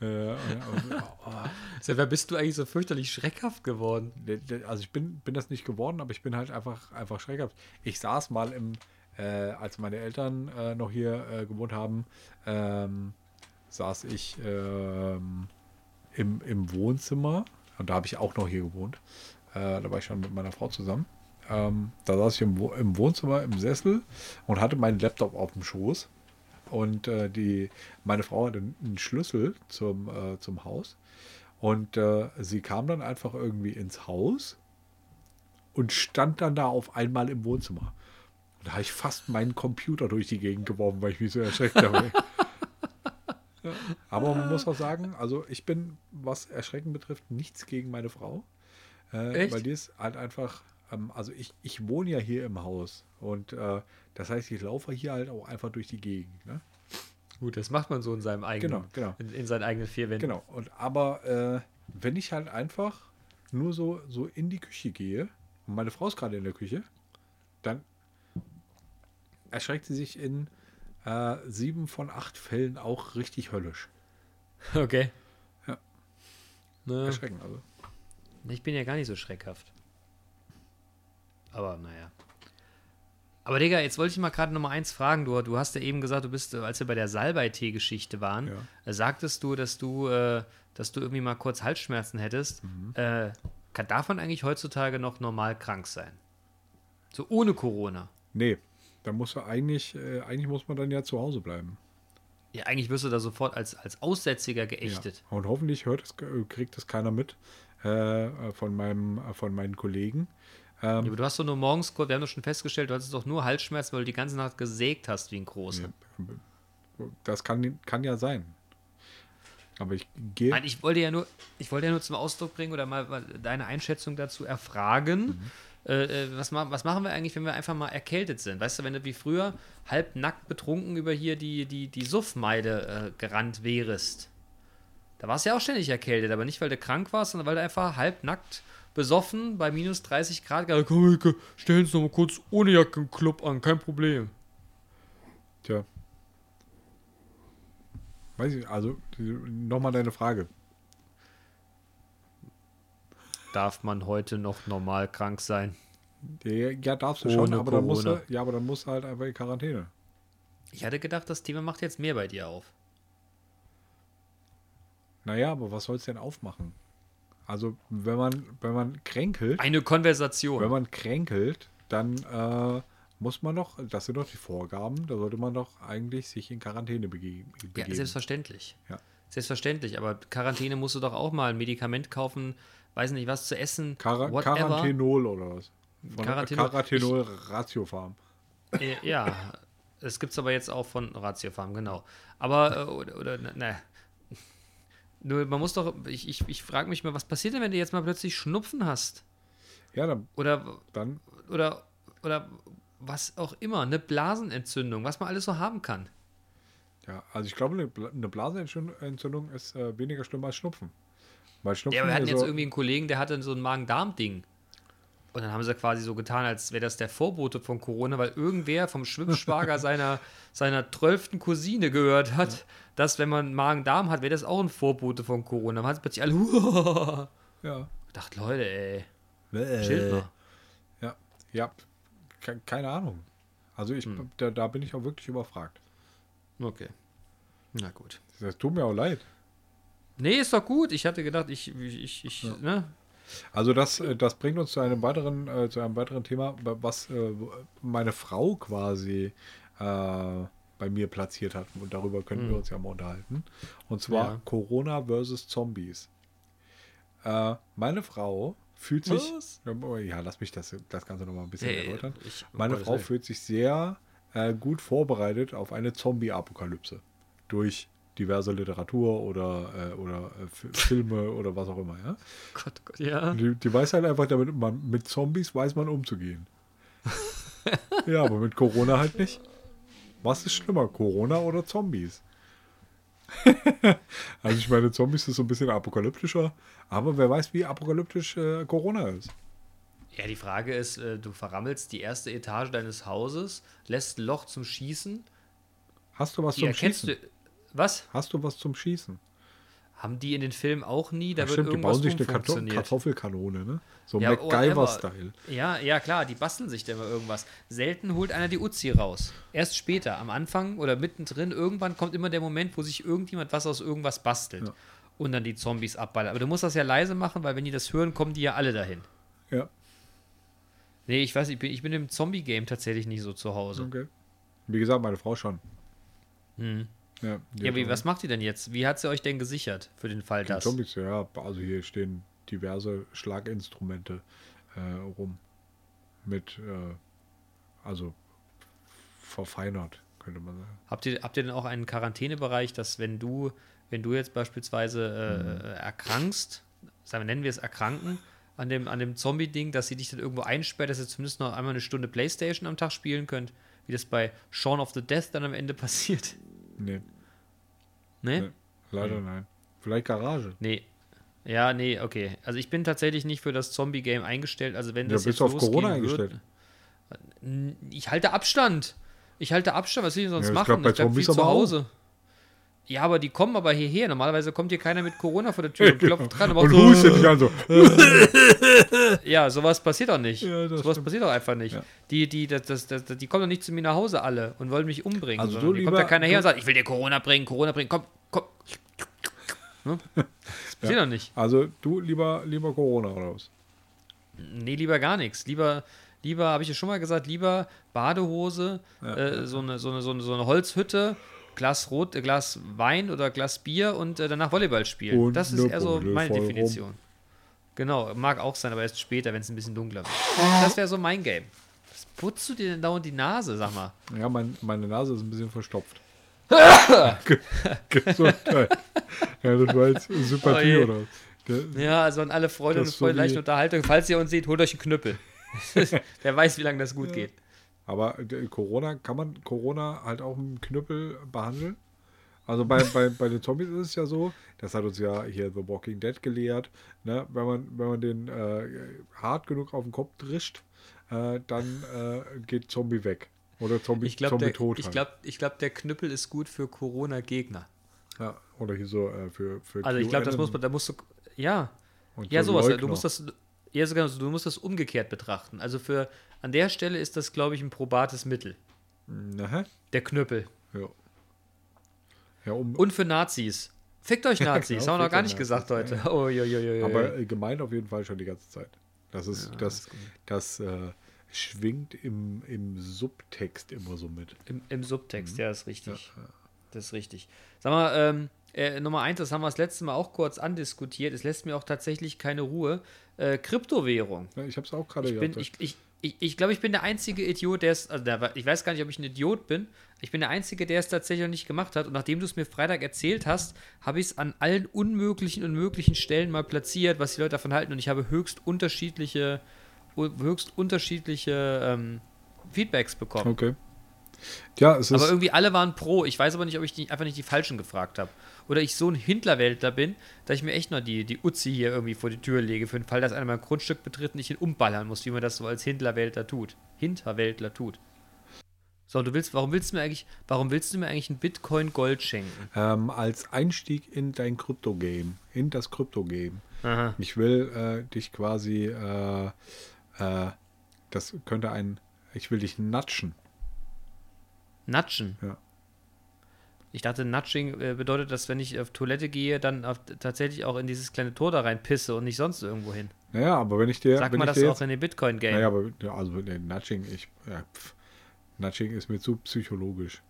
Äh, oh, Wer bist du eigentlich so fürchterlich schreckhaft geworden? also ich bin, bin das nicht geworden, aber ich bin halt einfach, einfach schreckhaft. Ich saß mal im, äh, als meine Eltern äh, noch hier äh, gewohnt haben, ähm, saß ich ähm, im, im Wohnzimmer und da habe ich auch noch hier gewohnt. Äh, da war ich schon mit meiner Frau zusammen. Ähm, da saß ich im, Wo im Wohnzimmer im Sessel und hatte meinen Laptop auf dem Schoß. Und äh, die, meine Frau hatte einen Schlüssel zum, äh, zum Haus. Und sie kam dann einfach irgendwie ins Haus und stand dann da auf einmal im Wohnzimmer. Und da habe ich fast meinen Computer durch die Gegend geworfen, weil ich mich so erschreckt habe. <laughs> Ja. Aber man muss auch sagen, also ich bin, was Erschrecken betrifft, nichts gegen meine Frau. Äh? Weil die ist halt einfach, ähm, also ich, ich wohne ja hier im Haus. Und äh, das heißt, ich laufe hier halt auch einfach durch die Gegend. Ne? Gut, das macht man so in seinem eigenen, Genau, genau. In, in seinen eigenen vier Wänden. Genau. Und aber äh, wenn ich halt einfach nur so, so in die Küche gehe und meine Frau ist gerade in der Küche, dann erschreckt sie sich in äh, sieben von acht Fällen auch richtig höllisch. Okay. Ja. Ne, Erschrecken also. ich bin ja gar nicht so schreckhaft. Aber naja. Aber Digga, jetzt wollte ich mal gerade mal eins fragen. Du, du hast ja eben gesagt, du bist, als wir bei der Salbei-Tee-Geschichte waren, Ja. äh, sagtest du, dass du, äh, dass du irgendwie mal kurz Halsschmerzen hättest. Mhm. Äh, kann, darf man eigentlich heutzutage noch normal krank sein? So ohne Corona. Nee, da muss er eigentlich, äh, eigentlich muss man dann ja zu Hause bleiben. Ja, eigentlich wirst du da sofort als, als Aussätziger Ja. geächtet. Und hoffentlich hört es, äh, kriegt das keiner mit äh, von, meinem, äh, von meinen Kollegen. Ja, aber du hast doch nur morgens kurz, wir haben doch schon festgestellt, du hattest doch nur Halsschmerzen, weil du die ganze Nacht gesägt hast wie ein Großer. Das kann, kann ja sein. Aber ich gehe. Nein, ich wollte ja nur, ich wollte ja nur zum Ausdruck bringen oder mal, mal deine Einschätzung dazu erfragen. Mhm. Äh, äh, was, ma was machen wir eigentlich, wenn wir einfach mal erkältet sind? Weißt du, wenn du wie früher halb nackt betrunken über hier die, die, die Suffmeide äh, gerannt wärest. Da warst du ja auch ständig erkältet, aber nicht, weil du krank warst, sondern weil du einfach halb nackt besoffen bei minus 30 Grad gesagt komm, Hilke, stellen uns noch mal kurz ohne Jacke im Club an, kein Problem. Tja. Weiß ich, also nochmal deine Frage. Darf man heute noch normal krank sein? Ja, darfst du Ohne schon, aber dann musst du, ja, aber dann musst du halt einfach in Quarantäne. Ich hatte gedacht, das Thema macht jetzt mehr bei dir auf. Naja, aber was sollst du denn aufmachen? Also wenn man, wenn man kränkelt, Eine Konversation. wenn man kränkelt, dann äh, muss man doch, das sind doch die Vorgaben, da sollte man doch eigentlich sich in Quarantäne bege ja, begeben. selbstverständlich. Ja. Selbstverständlich, aber Quarantäne musst du doch auch mal ein Medikament kaufen, weiß nicht, was zu essen, Quar whatever. Quarantenol oder was? Von Quarantenol. Quarantenol Ratiofarm. Äh, Ja, es gibt es aber jetzt auch von Ratiofarm, genau. Aber, äh, oder, oder ne. Nur, man muss doch, ich, ich, ich frage mich mal, was passiert denn, wenn du jetzt mal plötzlich Schnupfen hast? Ja, dann, Oder, dann oder, oder was auch immer, eine Blasenentzündung, was man alles so haben kann. ja, also ich glaube, eine Blasenentzündung ist äh, weniger schlimm als Schnupfen. Weil Schnupfen Ja, wir hatten ja jetzt so, irgendwie einen Kollegen, der hatte so ein Magen-Darm-Ding. Und dann haben sie quasi so getan, als wäre das der Vorbote von Corona, weil irgendwer vom Schwimmschwager <laughs> seiner, seiner zwölften Cousine gehört hat, dass wenn man Magen-Darm hat, wäre das auch ein Vorbote von Corona. Man hat plötzlich alle, Huah. <laughs> ja. Ich dachte, Leute, ey, Äh. chillt mal. Ja, ja, ke- keine Ahnung. Also ich, Hm. da, da bin ich auch wirklich überfragt. Okay. Na gut. Das tut mir auch leid. Nee, ist doch gut. Ich hatte gedacht, ich, ich, ich, ich ne? Also das, äh, das bringt uns zu einem weiteren, äh, zu einem weiteren Thema, was äh, meine Frau quasi äh, bei mir platziert hat. Und darüber können wir uns ja mal unterhalten. Und zwar Hm. Ja. Corona versus Zombies. Äh, meine Frau fühlt sich. Ja, lass mich das, das Ganze nochmal ein bisschen Ey, erläutern. ich- Meine Frau fühlt sich sehr äh, gut vorbereitet auf eine Zombie-Apokalypse. Durch diverse Literatur oder, äh, oder äh, Fi- Filme <laughs> oder was auch immer, ja. Gott, Gott, ja. Die, die weiß halt einfach, damit man mit Zombies weiß man umzugehen. <laughs> ja, aber mit Corona halt nicht. Was ist schlimmer, Corona oder Zombies? <laughs> also ich meine, Zombies ist so ein bisschen apokalyptischer, aber wer weiß, wie apokalyptisch äh, Corona ist. Ja, die Frage ist, äh, du verrammelst die erste Etage deines Hauses, lässt ein Loch zum Schießen. Hast du was Die zum Schießen? du. Was? Hast du was zum Schießen? Haben die in den Filmen auch nie? Da Ja, wird stimmt, die irgendwas bauen sich eine. Kartoffelkanone, ne? So Ja, MacGyver-Style. Ja, ja, klar, die basteln sich da immer irgendwas. Selten holt einer die Uzi raus. Erst später, am Anfang oder mittendrin, irgendwann kommt immer der Moment, wo sich irgendjemand was aus irgendwas bastelt. Ja. Und dann die Zombies abballern. Aber du musst das ja leise machen, weil wenn die das hören, kommen die ja alle dahin. Ja, Nee, ich weiß, ich bin, ich bin im Zombie-Game tatsächlich nicht so zu Hause. okay. Wie gesagt, meine Frau schon. Hm. Ja, Ja, wie, was macht ihr denn jetzt? Wie hat sie euch denn gesichert für den Fall Die das? Zombies, ja, also hier stehen diverse Schlaginstrumente äh, rum. Mit, äh, also verfeinert, könnte man sagen. Habt ihr, habt ihr denn auch einen Quarantänebereich, dass wenn du, wenn du jetzt beispielsweise äh, erkrankst, sagen wir, nennen wir es erkranken, an dem, an dem Zombie-Ding, dass sie dich dann irgendwo einsperrt, dass ihr zumindest noch einmal eine Stunde Playstation am Tag spielen könnt, wie das bei Shaun of the Death dann am Ende <laughs> passiert? Nee, Ne? Nee. leider nein. Vielleicht Garage. Nee. Ja, nee, okay. Also ich bin tatsächlich nicht für das Zombie-Game eingestellt. Also wenn Ja, das bist jetzt du auf losgehen Corona wird- eingestellt? N- Ich halte Abstand. Ich halte Abstand. Was will ich sonst Ja, ich machen? glaub, bei ich bleib Zombies viel zu. Hause. Ja, aber die kommen aber hierher. Normalerweise kommt hier keiner mit Corona vor der Tür und <laughs> klopft dran. Und so, hustet dich an so. Ja, sowas passiert doch nicht. Ja, sowas stimmt. passiert doch einfach nicht. Ja. Die, die, das, das, das, die kommen doch nicht zu mir nach Hause alle und wollen mich umbringen. Also du hier kommt lieber- da keiner her und sagt, ich will dir Corona bringen, Corona bringen, komm, komm. Ne? <laughs> Das passiert doch nicht. Also du lieber, lieber Corona oder was? Nee, lieber gar nichts. Lieber, lieber habe ich ja schon mal gesagt, lieber Badehose, äh, so, eine, so, eine, so, eine, so eine Holzhütte, Glas Rot, äh, Glas Wein oder Glas Bier und äh, danach Volleyball spielen. Und das ist eher so meine rum. Definition. Genau, mag auch sein, aber erst später, wenn es ein bisschen dunkler wird. Das wäre so mein Game. Was putzt du dir denn dauernd die Nase, sag mal? Ja, mein, meine Nase ist ein bisschen verstopft. <laughs> Gesundheit. Ja, das war jetzt Sympathie Oh oder was? Der- Ja, also an alle Freunde und so Freunde leichte Unterhaltung. Falls ihr uns seht, holt euch einen Knüppel. <laughs> Wer weiß, wie lange das gut geht. Aber äh, Corona, kann man Corona halt auch mit Knüppel behandeln? Also bei, bei, bei den Zombies ist es ja so, das hat uns ja hier The Walking Dead gelehrt, ne? wenn, man, wenn man den äh, hart genug auf den Kopf drischt, äh, dann äh, geht Zombie weg. Oder Zombie, Ich glaube, Zombie der, tot. ich halt. glaub, ich glaub, der Knüppel ist gut für Corona-Gegner. ja, oder hier so äh, für, für Also ich glaube, das muss man, da musst du, ja, und ja so sowas. Du Leugner. musst das, ja, sogar, du musst das umgekehrt betrachten. Also für, an der Stelle ist das, glaube ich, ein probates Mittel. Na, hä? Der Knüppel. Ja. Ja, um, Und für Nazis. Fickt euch <laughs> Nazis, Genau, haben wir noch gar nicht Nazis, gesagt heute. ja, Oh, jo, jo, jo. Aber gemeint auf jeden Fall schon die ganze Zeit. Das ist, Ja, das, ist das äh, schwingt im, im Subtext immer so mit. Im, Im Subtext, Mhm. ja, ist richtig. Das ist richtig. Sag mal, ähm, äh, Nummer eins, das haben wir das letzte Mal auch kurz andiskutiert. Es lässt mir auch tatsächlich keine Ruhe. Äh, Kryptowährung. Ja, ich habe es auch gerade Ich bin, gehabt. ich, ich, ich, ich glaube, ich bin der einzige Idiot, der es, also der, ich weiß gar nicht, ob ich ein Idiot bin. Ich bin der einzige, der es tatsächlich noch nicht gemacht hat. Und nachdem du es mir Freitag erzählt hast, habe ich es an allen unmöglichen und möglichen Stellen mal platziert, was die Leute davon halten. Und ich habe höchst unterschiedliche, höchst unterschiedliche ähm, Feedbacks bekommen. okay. Ja, es ist. Aber irgendwie alle waren pro. Ich weiß aber nicht, ob ich die, einfach nicht die Falschen gefragt habe. Oder ich so ein Hintlerweltler bin, dass ich mir echt noch die, die Uzi hier irgendwie vor die Tür lege, für den Fall, dass einer mein Grundstück betritt und ich ihn umballern muss, wie man das so als Hintlerweltler tut. Hinterweltler tut. So, du willst, warum willst du mir eigentlich, warum willst du mir eigentlich ein Bitcoin Gold schenken? ähm, als Einstieg in dein Krypto-Game, in das Krypto-Game. Ich will äh, dich quasi, äh, äh, das könnte ein, ich will dich natschen. Natschen. Ja. Ich dachte, Nudging äh, bedeutet, dass wenn ich auf Toilette gehe, dann auf, tatsächlich auch in dieses kleine Tor da rein pisse und nicht sonst irgendwo hin. Naja, aber wenn ich dir, Sag mal das dir auch jetzt, in dem Bitcoin-Game. naja, aber also nee, Nudging, ich, ja, pff, Nudging ist mir zu psychologisch.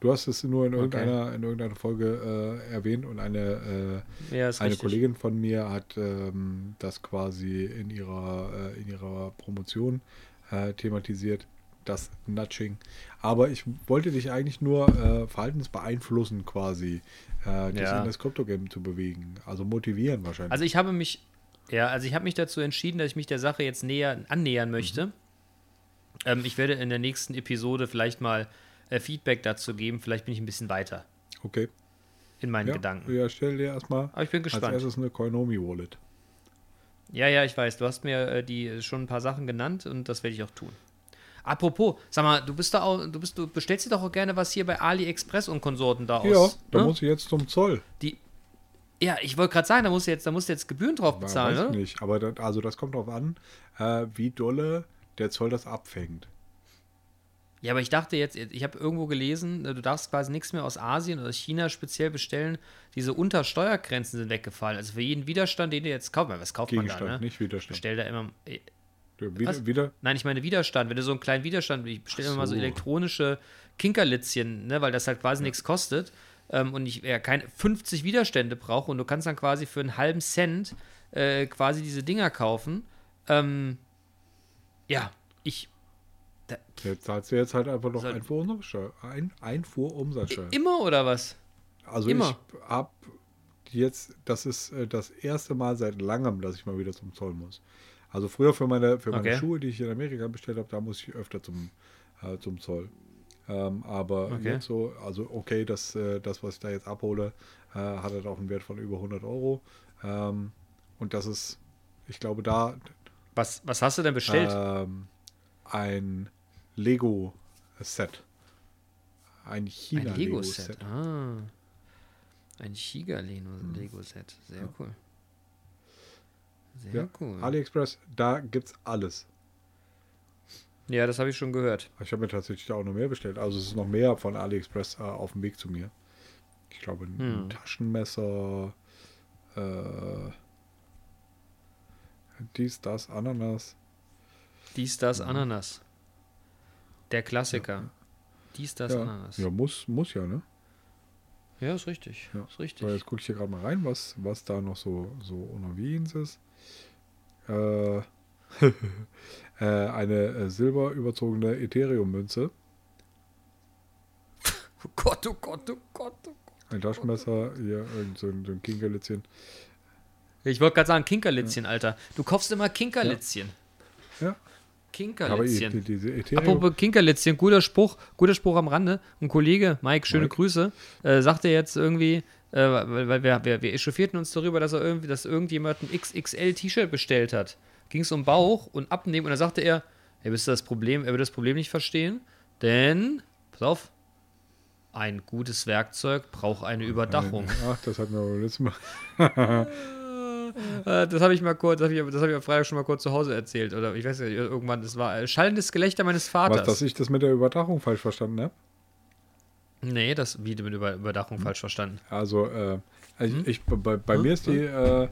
Du hast es nur in irgendeiner, in irgendeiner Folge äh, erwähnt und eine, äh, ja, eine richtig. Kollegin von mir hat ähm, das quasi in ihrer, äh, in ihrer Promotion äh, thematisiert, das Nudging. Aber ich wollte dich eigentlich nur äh, verhaltensbeeinflussen quasi, äh, dich Ja. in das Krypto-Game zu bewegen. Also motivieren wahrscheinlich. Also ich habe mich, ja, also ich habe mich dazu entschieden, dass ich mich der Sache jetzt näher annähern möchte. Ähm, ich werde in der nächsten Episode vielleicht mal äh, Feedback dazu geben. Vielleicht bin ich ein bisschen weiter okay. in meinen Ja, Gedanken. ja, stell dir erstmal Aber ich bin als gespannt. erstes eine Koinomi-Wallet. Ja, ja, ich weiß. Du hast mir äh, die schon ein paar Sachen genannt und das werde ich auch tun. Apropos, sag mal, du bist da auch, du bist, du bestellst dir doch auch gerne was hier bei AliExpress und Konsorten da Ja, aus. da ne? muss ich jetzt zum Zoll. die, ja, ich wollte gerade sagen, da musst du jetzt, da musst du jetzt Gebühren drauf bezahlen, Weiß ich oder? nicht. Aber das, also das kommt darauf an, äh, wie dolle der Zoll das abfängt. Ja, aber ich dachte jetzt, ich habe irgendwo gelesen, äh, du darfst quasi nichts mehr aus Asien oder China speziell bestellen. Diese Untersteuergrenzen sind weggefallen. Also für jeden Widerstand, den du jetzt kaufst, was kauft man da, ne? nicht Widerstand. Bestell da immer. Ja, wieder, wieder, Nein, ich meine Widerstand. Wenn du so einen kleinen Widerstand, ich bestelle immer mal so so. elektronische Kinkerlitzchen, ne, weil das halt quasi nichts kostet. Ähm, und ich ja, keine 50 Widerstände brauche und du kannst dann quasi für einen halben Cent äh, quasi diese Dinger kaufen. Ähm, ja, ich jetzt zahlst du jetzt halt einfach noch Soll- Einfuhrumsatzsteuer. Ein, Einfuhrumsatzsteuer. immer oder was? Also immer. ich hab jetzt, das ist äh, das erste Mal seit langem, dass ich mal wieder zum Zoll muss. Also früher für meine, für meine Okay. Schuhe, die ich in Amerika bestellt habe, da muss ich öfter zum, äh, zum Zoll. Ähm, aber Okay. jetzt so, also okay, das, äh, das, was ich da jetzt abhole, äh, hat halt auch einen Wert von über 100 Euro. Ähm, und das ist, ich glaube, da Was, was hast du denn bestellt? ähm, ein Lego-Set. Ein Ein China-Lego-Set. Lego-Set. Ah. Ein Chiga-Lego-Set. Sehr cool. Sehr Ja, cool. AliExpress, da gibt's alles. Ja, das habe ich schon gehört. Ich habe mir tatsächlich auch noch mehr bestellt. Also es ist noch mehr von AliExpress äh, auf dem Weg zu mir. Ich glaube, ein Hm. Taschenmesser, äh, dies, das, Ananas. Dies, das, Ananas. Der Klassiker. Dies, das, ja. Ananas. ja, muss, muss ja, ne? Ja, ist richtig. Ja. Ist richtig. So, jetzt gucke ich hier gerade mal rein, was, was da noch so, so unterwegs ist. Äh, <laughs> äh, eine äh, silberüberzogene Ethereum-Münze, <laughs> Oh Gott, oh Gott, oh Gott, oh Gott. ein Taschenmesser, hier irgend so ein, so ein Kinkerlitzchen. Ich wollte gerade sagen, Kinkerlitzchen, Alter. Du kaufst immer Kinkerlitzchen. Ja, die, Kinkerlitzchen. die, Ethereum, Apropos Kinkerlitzchen, guter Spruch, guter Spruch am Rande. Ein Kollege, Mike, schöne Mike. Grüße, äh, sagte jetzt irgendwie, äh, weil, wir, wir, wir echauffierten uns darüber, dass er irgendwie, dass irgendjemand ein XXL-T-Shirt bestellt hat. Ging es um Bauch und Abnehmen und da sagte er, er ihr das Problem, er wird das Problem nicht verstehen, denn, pass auf, ein gutes Werkzeug braucht eine Überdachung. Ach, das hatten wir beim letzten Mal. <laughs> <laughs> Äh, das habe ich mal kurz, das habe ich, das hab ich am Freitag schon mal kurz zu Hause erzählt. Oder ich weiß nicht, irgendwann, das war schallendes Gelächter meines Vaters. Was, dass ich das mit der Übertrachung falsch verstanden habe? Nee, das wie mit Über Überdachung falsch verstanden. Also, äh, ich, Hm? ich, bei, bei mir ist die, äh,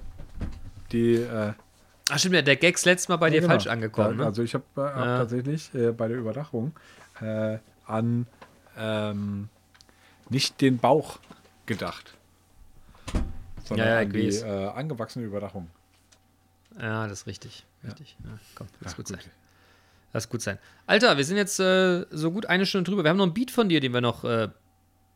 die, äh, Ach stimmt, ja, der Gag ist letztes Mal bei dir ja, genau. falsch angekommen. Da, Ne? Also ich habe äh, hab Ja. tatsächlich bei der Überdachung an ähm, nicht den Bauch gedacht, sondern Ja, ja, an die äh, angewachsene Überdachung. Ja, das ist richtig. Richtig. Ja. komm, das Ach, gut gut. sein. Das gut sein. Alter, wir sind jetzt äh, so gut eine Stunde drüber. Wir haben noch einen Beat von dir, den wir noch äh,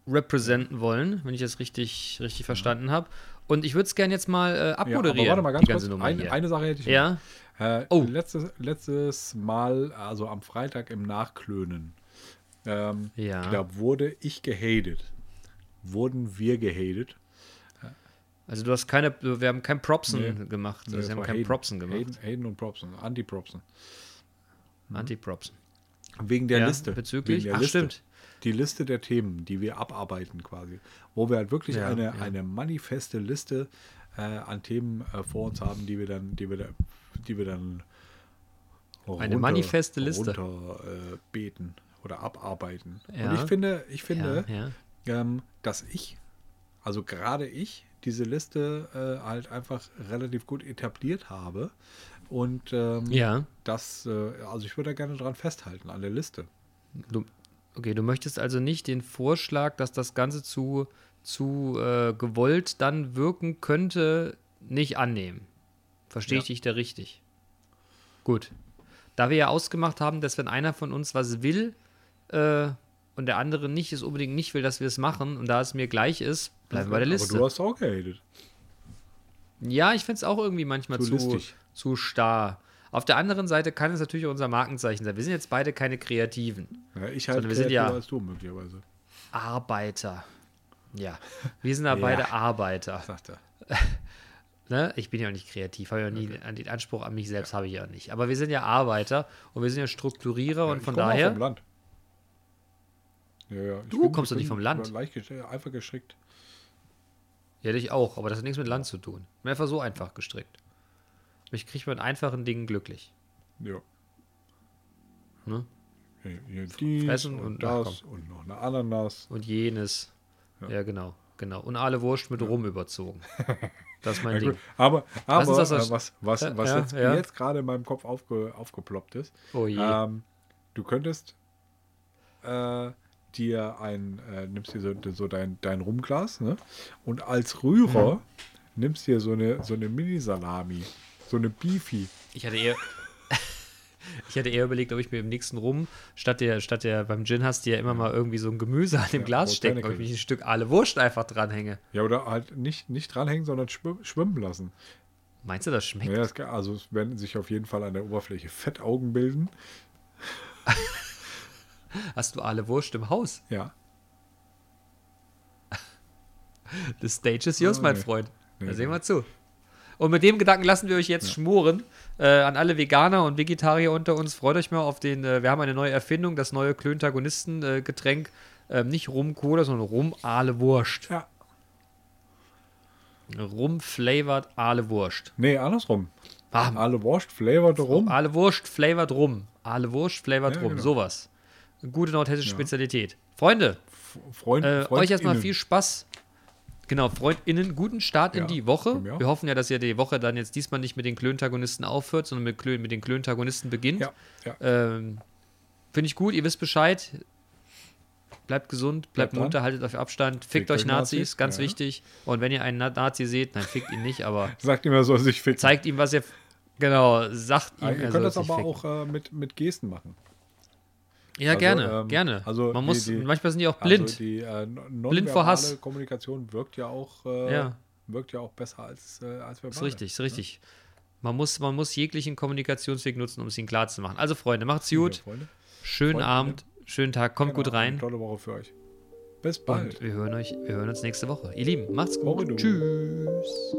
representen wollen, wenn ich das richtig, richtig verstanden habe. Und ich würde es gerne jetzt mal äh, Ja, aber abmoderieren. warte mal ganz kurz. Ein, eine Sache hätte ich noch. ja, Äh, Oh. letztes, letztes Mal, also am Freitag im Nachklönen, ähm, Ja. da wurde ich gehatet. Wurden wir gehatet? Also du hast keine, wir haben kein Propsen Nee. gemacht. Nee, wir haben kein. Propsen gemacht. Hayden, Hayden und Propsen, Anti-Propsen. Anti-Propsen. Wegen der Ja, Liste. bezüglich- der Ach, Liste. stimmt. Die Liste der Themen, die wir abarbeiten quasi. Wo wir halt wirklich Ja, eine, ja. eine manifeste Liste äh, an Themen äh, vor uns haben, die wir dann, die wir, da, die wir dann Eine manifeste Liste. runter, äh, beten oder abarbeiten. Und ich finde, ich finde, ähm, dass ich, also gerade ich, diese Liste äh, halt einfach relativ gut etabliert habe. Und ähm, ja. das, äh, also ich würde da gerne dran festhalten, an der Liste. Du, okay, du möchtest also nicht den Vorschlag, dass das Ganze zu, zu äh, gewollt dann wirken könnte, nicht annehmen. Verstehe ich Ja. dich da richtig? Gut. Da wir ja ausgemacht haben, dass wenn einer von uns was will äh, und der andere nicht es unbedingt nicht will, dass wir es machen und da es mir gleich ist, bleiben wir bei der Aber Liste. du hast auch gehatet. Ja, ich finde es auch irgendwie manchmal Zu zu, zu starr. Auf der anderen Seite kann es natürlich auch unser Markenzeichen sein. Wir sind jetzt beide keine Kreativen. Ja, ich halt Sondern wir sind ja- als du möglicherweise, Arbeiter. Ja, wir sind <laughs> ja Ja. beide Arbeiter. sagt er. <laughs> Ne? Ich bin ja auch nicht kreativ, habe ja nie den Anspruch an mich selbst habe ich ja nicht. Aber wir sind ja Arbeiter und wir sind ja Strukturierer und ich von daher. vom Land. Ja, ja. Du kommst doch nicht vom Land. Leicht gestrickt, einfach gestrickt. Ja, dich auch, aber das hat nichts mit Land zu tun. Ich bin einfach so einfach gestrickt. Mich kriegt mit einfachen Dingen glücklich. Ja. Ne? Hier, hier dies Fressen und, und- ach, das und noch eine Ananas. Und jenes. Ja, genau, genau. Und alle Wurst mit Rum überzogen. <laughs> Das ist mein Ja, Ding. Aber, aber das äh, was, was, Ja, was ja, jetzt, ja. jetzt gerade in meinem Kopf aufge, aufgeploppt ist, Oh je. ähm, du könntest äh, dir ein, äh, nimmst dir so, so dein, dein Rumglas ne? und als Rührer Mhm. nimmst dir so eine, so eine Mini-Salami, so eine Beefy. Ich hatte eher. <laughs> Ich hatte eher überlegt, ob ich mir im nächsten Rum, statt der, statt der beim Gin hast du ja immer mal irgendwie so ein Gemüse an dem Ja, Glas stecken, ob ich mich ein Stück alle Wurst einfach dranhänge. Ja, oder halt nicht, nicht dranhängen, sondern schwimm, schwimmen lassen. Meinst du, das schmeckt? Ja, das, also es werden sich auf jeden Fall an der Oberfläche Fettaugen bilden. <laughs> Hast du alle Wurst im Haus? Ja. <laughs> The stage is yours, Oh, mein nee. Freund. Da Nee, sehen nee. wir zu. Und mit dem Gedanken lassen wir euch jetzt schmoren. Äh, an alle Veganer und Vegetarier unter uns, freut euch mal auf den, äh, wir haben eine neue Erfindung, das neue Klöntagonisten-Getränk. Ähm, nicht Rum-Cola, sondern Rum-Aale-Wurst. Ja. Rum-flavored Aale-Wurst. Nee, andersrum. Ah, Alle Wurst flavored rum. Aale Wurst flavored rum. Aale Wurst flavored Ja, rum. genau. Sowas. Gute nordhessische Ja. Spezialität. Freunde, Freund, äh, Freund euch erstmal innen. viel Spaß. Genau, FreundInnen, guten Start in Ja, die Woche. Wir hoffen ja, dass ihr die Woche dann jetzt diesmal nicht mit den Klöntagonisten aufhört, sondern mit, Klö mit den Klöntagonisten beginnt. Ja, ja. Ähm, Finde ich gut, ihr wisst Bescheid. Bleibt gesund, bleibt Bleibt munter, haltet auf Abstand. Fickt, Fickt euch euch Nazis, Nazis, ganz ja. wichtig. Und wenn ihr einen Na- Nazi seht, nein, fickt ihn nicht, aber <laughs> Sagt ihm, er soll sich ficken. zeigt ihm, was ihr. Genau, sagt ihm, Ah, er Ihr soll könnt das sich aber ficken. auch äh, mit, mit Gesten machen. Ja, Also, gerne, ähm, gerne. also Man die- muss, die- manchmal sind die auch blind. Also die äh, Blind vor Hass. Kommunikation wirkt ja auch, äh, Ja. wirkt ja auch besser als, äh, als verbal. ist richtig, ist richtig. Man muss, man muss jeglichen Kommunikationsweg nutzen, um es ihnen klar zu machen. Also, Freunde, macht's gut. Freunde. Schönen Freunde. Abend, schönen Tag, kommt Genau, gut rein. eine Tolle Woche für euch. Bis bald. Und wir hören euch, wir hören uns nächste Woche. Ihr Lieben, macht's gut. Tschüss.